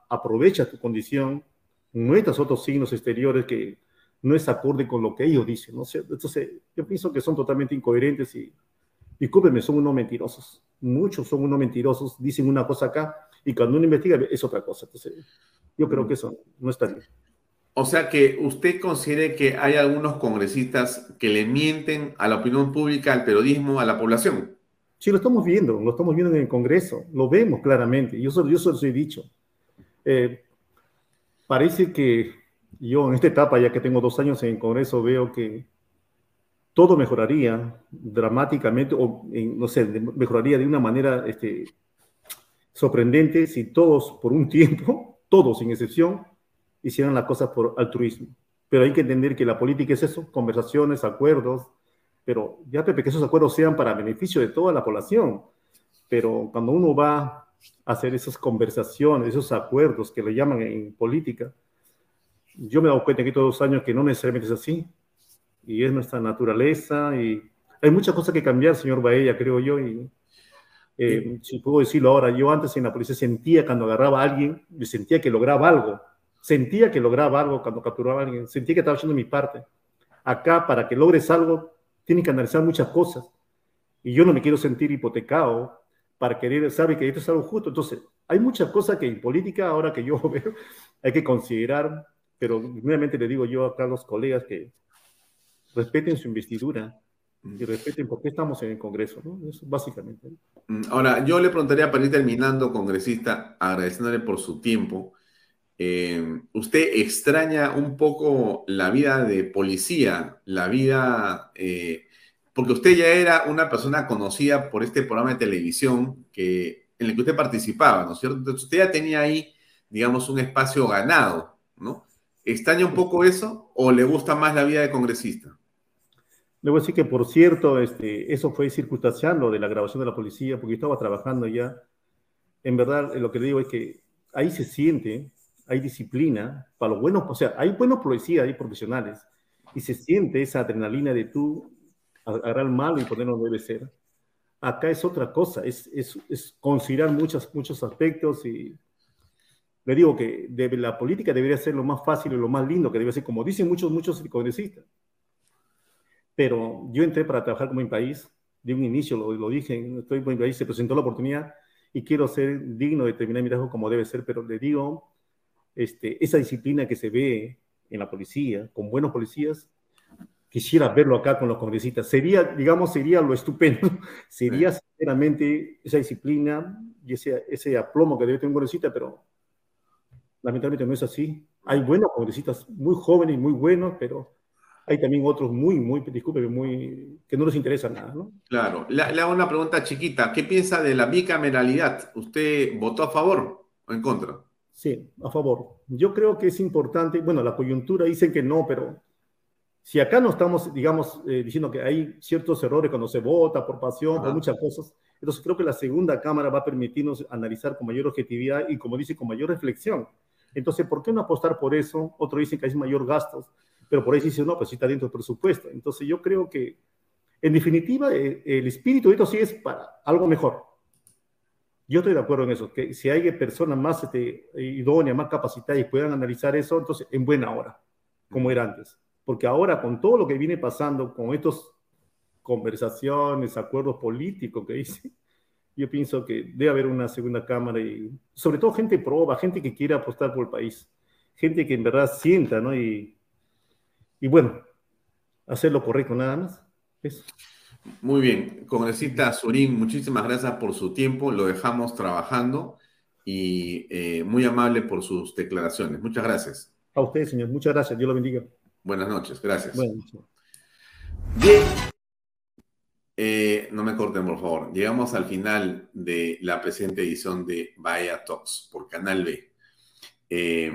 aprovecha tu condición, muestras otros signos exteriores que no es acorde con lo que ellos dicen. ¿no? Entonces, yo pienso que son totalmente incoherentes y, discúlpenme, son unos mentirosos muchos son unos mentirosos, dicen una cosa acá y cuando uno investiga es otra cosa. Entonces, yo creo que eso no está bien. O sea que usted considere que hay algunos congresistas que le mienten a la opinión pública, al periodismo, a la población. Sí, lo estamos viendo, lo estamos viendo en el Congreso, lo vemos claramente. Yo solo, yo solo he dicho. Eh, parece que yo en esta etapa, ya que tengo dos años en el Congreso, veo que todo mejoraría dramáticamente, o no sé, mejoraría de una manera este, sorprendente si todos, por un (laughs) tiempo, todos sin excepción, hicieran las cosas por altruismo. Pero hay que entender que la política es eso, conversaciones, acuerdos, pero ya Pepe, que esos acuerdos sean para beneficio de toda la población. Pero cuando uno va a hacer esas conversaciones, esos acuerdos que le llaman en política, yo me he dado cuenta que todos los años que no necesariamente es así, y es nuestra naturaleza, y hay muchas cosas que cambiar, señor Baella, creo yo, y eh, si puedo decirlo ahora, yo antes en la policía sentía cuando agarraba a alguien, me sentía que lograba algo, sentía que lograba algo cuando capturaba a alguien, sentía que estaba haciendo mi parte. Acá, para que logres algo, tienes que analizar muchas cosas, y yo no me quiero sentir hipotecado para querer, sabe que esto es algo justo. Entonces, hay muchas cosas que en política, ahora que yo (laughs) veo, hay que considerar, pero nuevamente le digo yo acá a los colegas que respeten su investidura y respeten por qué estamos en el Congreso, ¿no? Eso básicamente. Mm, ahora, yo le preguntaría para ir terminando, congresista, agradeciéndole por su tiempo. Eh, ¿Usted extraña un poco la vida de policía, la vida, eh, porque usted ya era una persona conocida por este programa de televisión que, en el que usted participaba, ¿no es cierto? Entonces usted ya tenía ahí, digamos, un espacio ganado, ¿no? ¿Extraña un poco eso o le gusta más la vida de congresista? Le voy a decir que, por cierto, este, eso fue circunstancial, lo de la grabación de la policía, porque yo estaba trabajando ya. En verdad, lo que le digo es que ahí se siente, hay disciplina, para los buenos, o sea, hay buenos policías, hay profesionales, y se siente esa adrenalina de tú agarrar mal y ponerlo donde debe ser. Acá es otra cosa, es, es, es considerar muchos, muchos aspectos y le digo que la política debería ser lo más fácil y lo más lindo que debe ser, como dicen muchos, muchos congresistas. Pero yo entré para trabajar como mi país, de un inicio lo, lo dije, estoy en mi país, se presentó la oportunidad y quiero ser digno de terminar mi trabajo como debe ser, pero le digo, este, esa disciplina que se ve en la policía, con buenos policías, quisiera verlo acá con los congresistas. Sería, digamos, sería lo estupendo, sería sinceramente esa disciplina y ese, ese aplomo que debe tener un congresista, pero lamentablemente no es así. Hay buenos congresistas muy jóvenes muy buenos, pero hay también otros muy, muy, disculpe, muy, que no les interesa nada, ¿no? Claro. Le, hago una pregunta chiquita. ¿Qué piensa de la bicameralidad? ¿Usted votó a favor o en contra? Sí, a favor. Yo creo que es importante, bueno, la coyuntura dicen que no, pero si acá no estamos, digamos, eh, diciendo que hay ciertos errores cuando se vota por pasión, por muchas cosas, entonces creo que la segunda Cámara va a permitirnos analizar con mayor objetividad y, como dice, con mayor reflexión. Entonces, ¿por qué no apostar por eso? Otro dice que hay mayor gastos pero por ahí dice, no, pues sí está dentro del presupuesto. Entonces yo creo que, en definitiva, eh, el, espíritu de esto sí es para algo mejor. Yo estoy de acuerdo en eso, que si hay personas más este, idóneas, más capacitadas y puedan analizar eso, entonces en buena hora, como era antes. Porque ahora, con todo lo que viene pasando, con estas conversaciones, acuerdos políticos que dice, (laughs) yo pienso que debe haber una segunda cámara y sobre todo gente proba, gente que quiera apostar por el país, gente que en verdad sienta, ¿no? Y y bueno, hacer lo correcto nada más. Muy bien, congresista Surín, muchísimas gracias por su tiempo, lo dejamos trabajando y eh, muy amable por sus declaraciones. Muchas gracias. A usted, señor, muchas gracias, Dios lo bendiga. Buenas noches, gracias. Bien. Eh, no me corten, por favor. Llegamos al final de la presente edición de Vaya Talks por Canal B. Eh,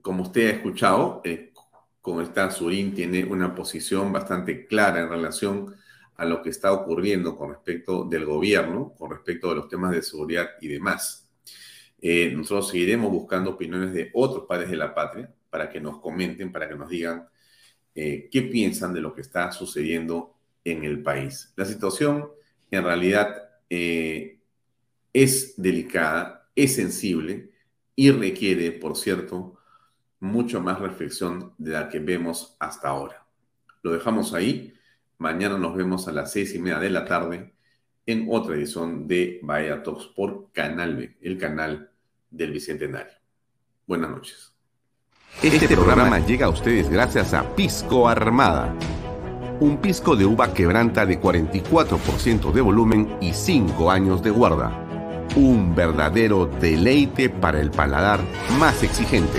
como usted ha escuchado, con esta Surín tiene una posición bastante clara en relación a lo que está ocurriendo con respecto del gobierno, con respecto a los temas de seguridad y demás. Eh, nosotros seguiremos buscando opiniones de otros padres de la patria para que nos comenten, para que nos digan eh, qué piensan de lo que está sucediendo en el país. La situación en realidad eh, es delicada, es sensible y requiere, por cierto, mucho más reflexión de la que vemos hasta ahora. Lo dejamos ahí. Mañana nos vemos a las seis y media de la tarde en otra edición de Bahía Talks por Canal B, el canal del Bicentenario. Buenas noches. Este programa llega a ustedes gracias a Pisco Armada. Un pisco de uva quebranta de 44% de volumen y 5 años de guarda. Un verdadero deleite para el paladar más exigente.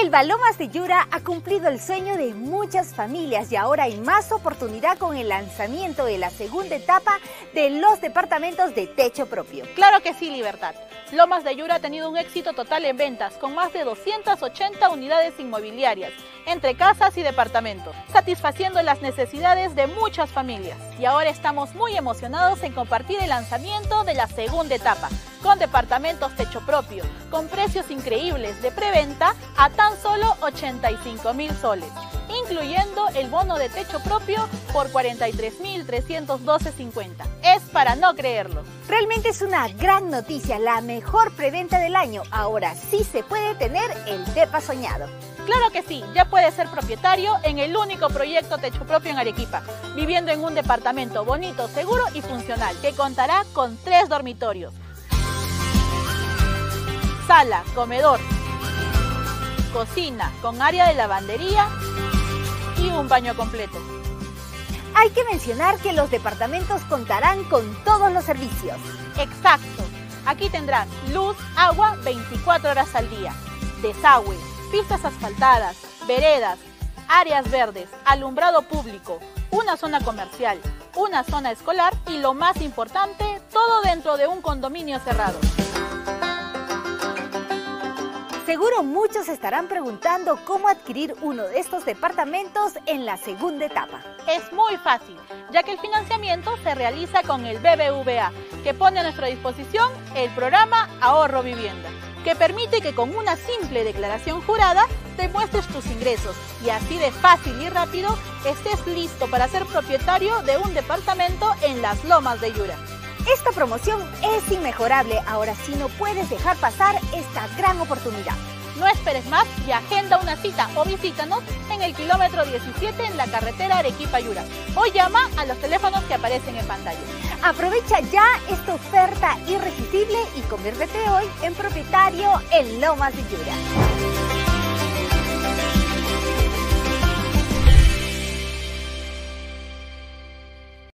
El Balomas de Yura ha cumplido el sueño de muchas familias y ahora hay más oportunidad con el lanzamiento de la segunda etapa de los departamentos de techo propio. Claro que sí, Libertad. Lomas de Yura ha tenido un éxito total en ventas, con más de 280 unidades inmobiliarias, entre casas y departamentos, satisfaciendo las necesidades de muchas familias. Y ahora estamos muy emocionados en compartir el lanzamiento de la segunda etapa, con departamentos techo propio, con precios increíbles de preventa a tan solo 85 mil soles, incluyendo el bono de techo propio por 43.312.50. Es para no creerlo. Realmente es una gran noticia, la mejor preventa del año. Ahora sí se puede tener el DEPA soñado. Claro que sí, ya puedes ser propietario en el único proyecto techo propio en Arequipa, viviendo en un departamento bonito, seguro y funcional, que contará con tres dormitorios, sala, comedor, cocina con área de lavandería y un baño completo. Hay que mencionar que los departamentos contarán con todos los servicios. Exacto. Aquí tendrán luz, agua 24 horas al día, desagüe, pistas asfaltadas, veredas, áreas verdes, alumbrado público, una zona comercial, una zona escolar y lo más importante, todo dentro de un condominio cerrado. Seguro muchos estarán preguntando cómo adquirir uno de estos departamentos en la segunda etapa. Es muy fácil, ya que el financiamiento se realiza con el BBVA, que pone a nuestra disposición el programa Ahorro Vivienda, que permite que con una simple declaración jurada demuestres tus ingresos y así de fácil y rápido estés listo para ser propietario de un departamento en las lomas de Yura. Esta promoción es inmejorable, ahora sí no puedes dejar pasar esta gran oportunidad. No esperes más y agenda una cita o visítanos en el kilómetro 17 en la carretera Arequipa-Yura o llama a los teléfonos que aparecen en pantalla. Aprovecha ya esta oferta irresistible y conviértete hoy en propietario en Lomas de Yura.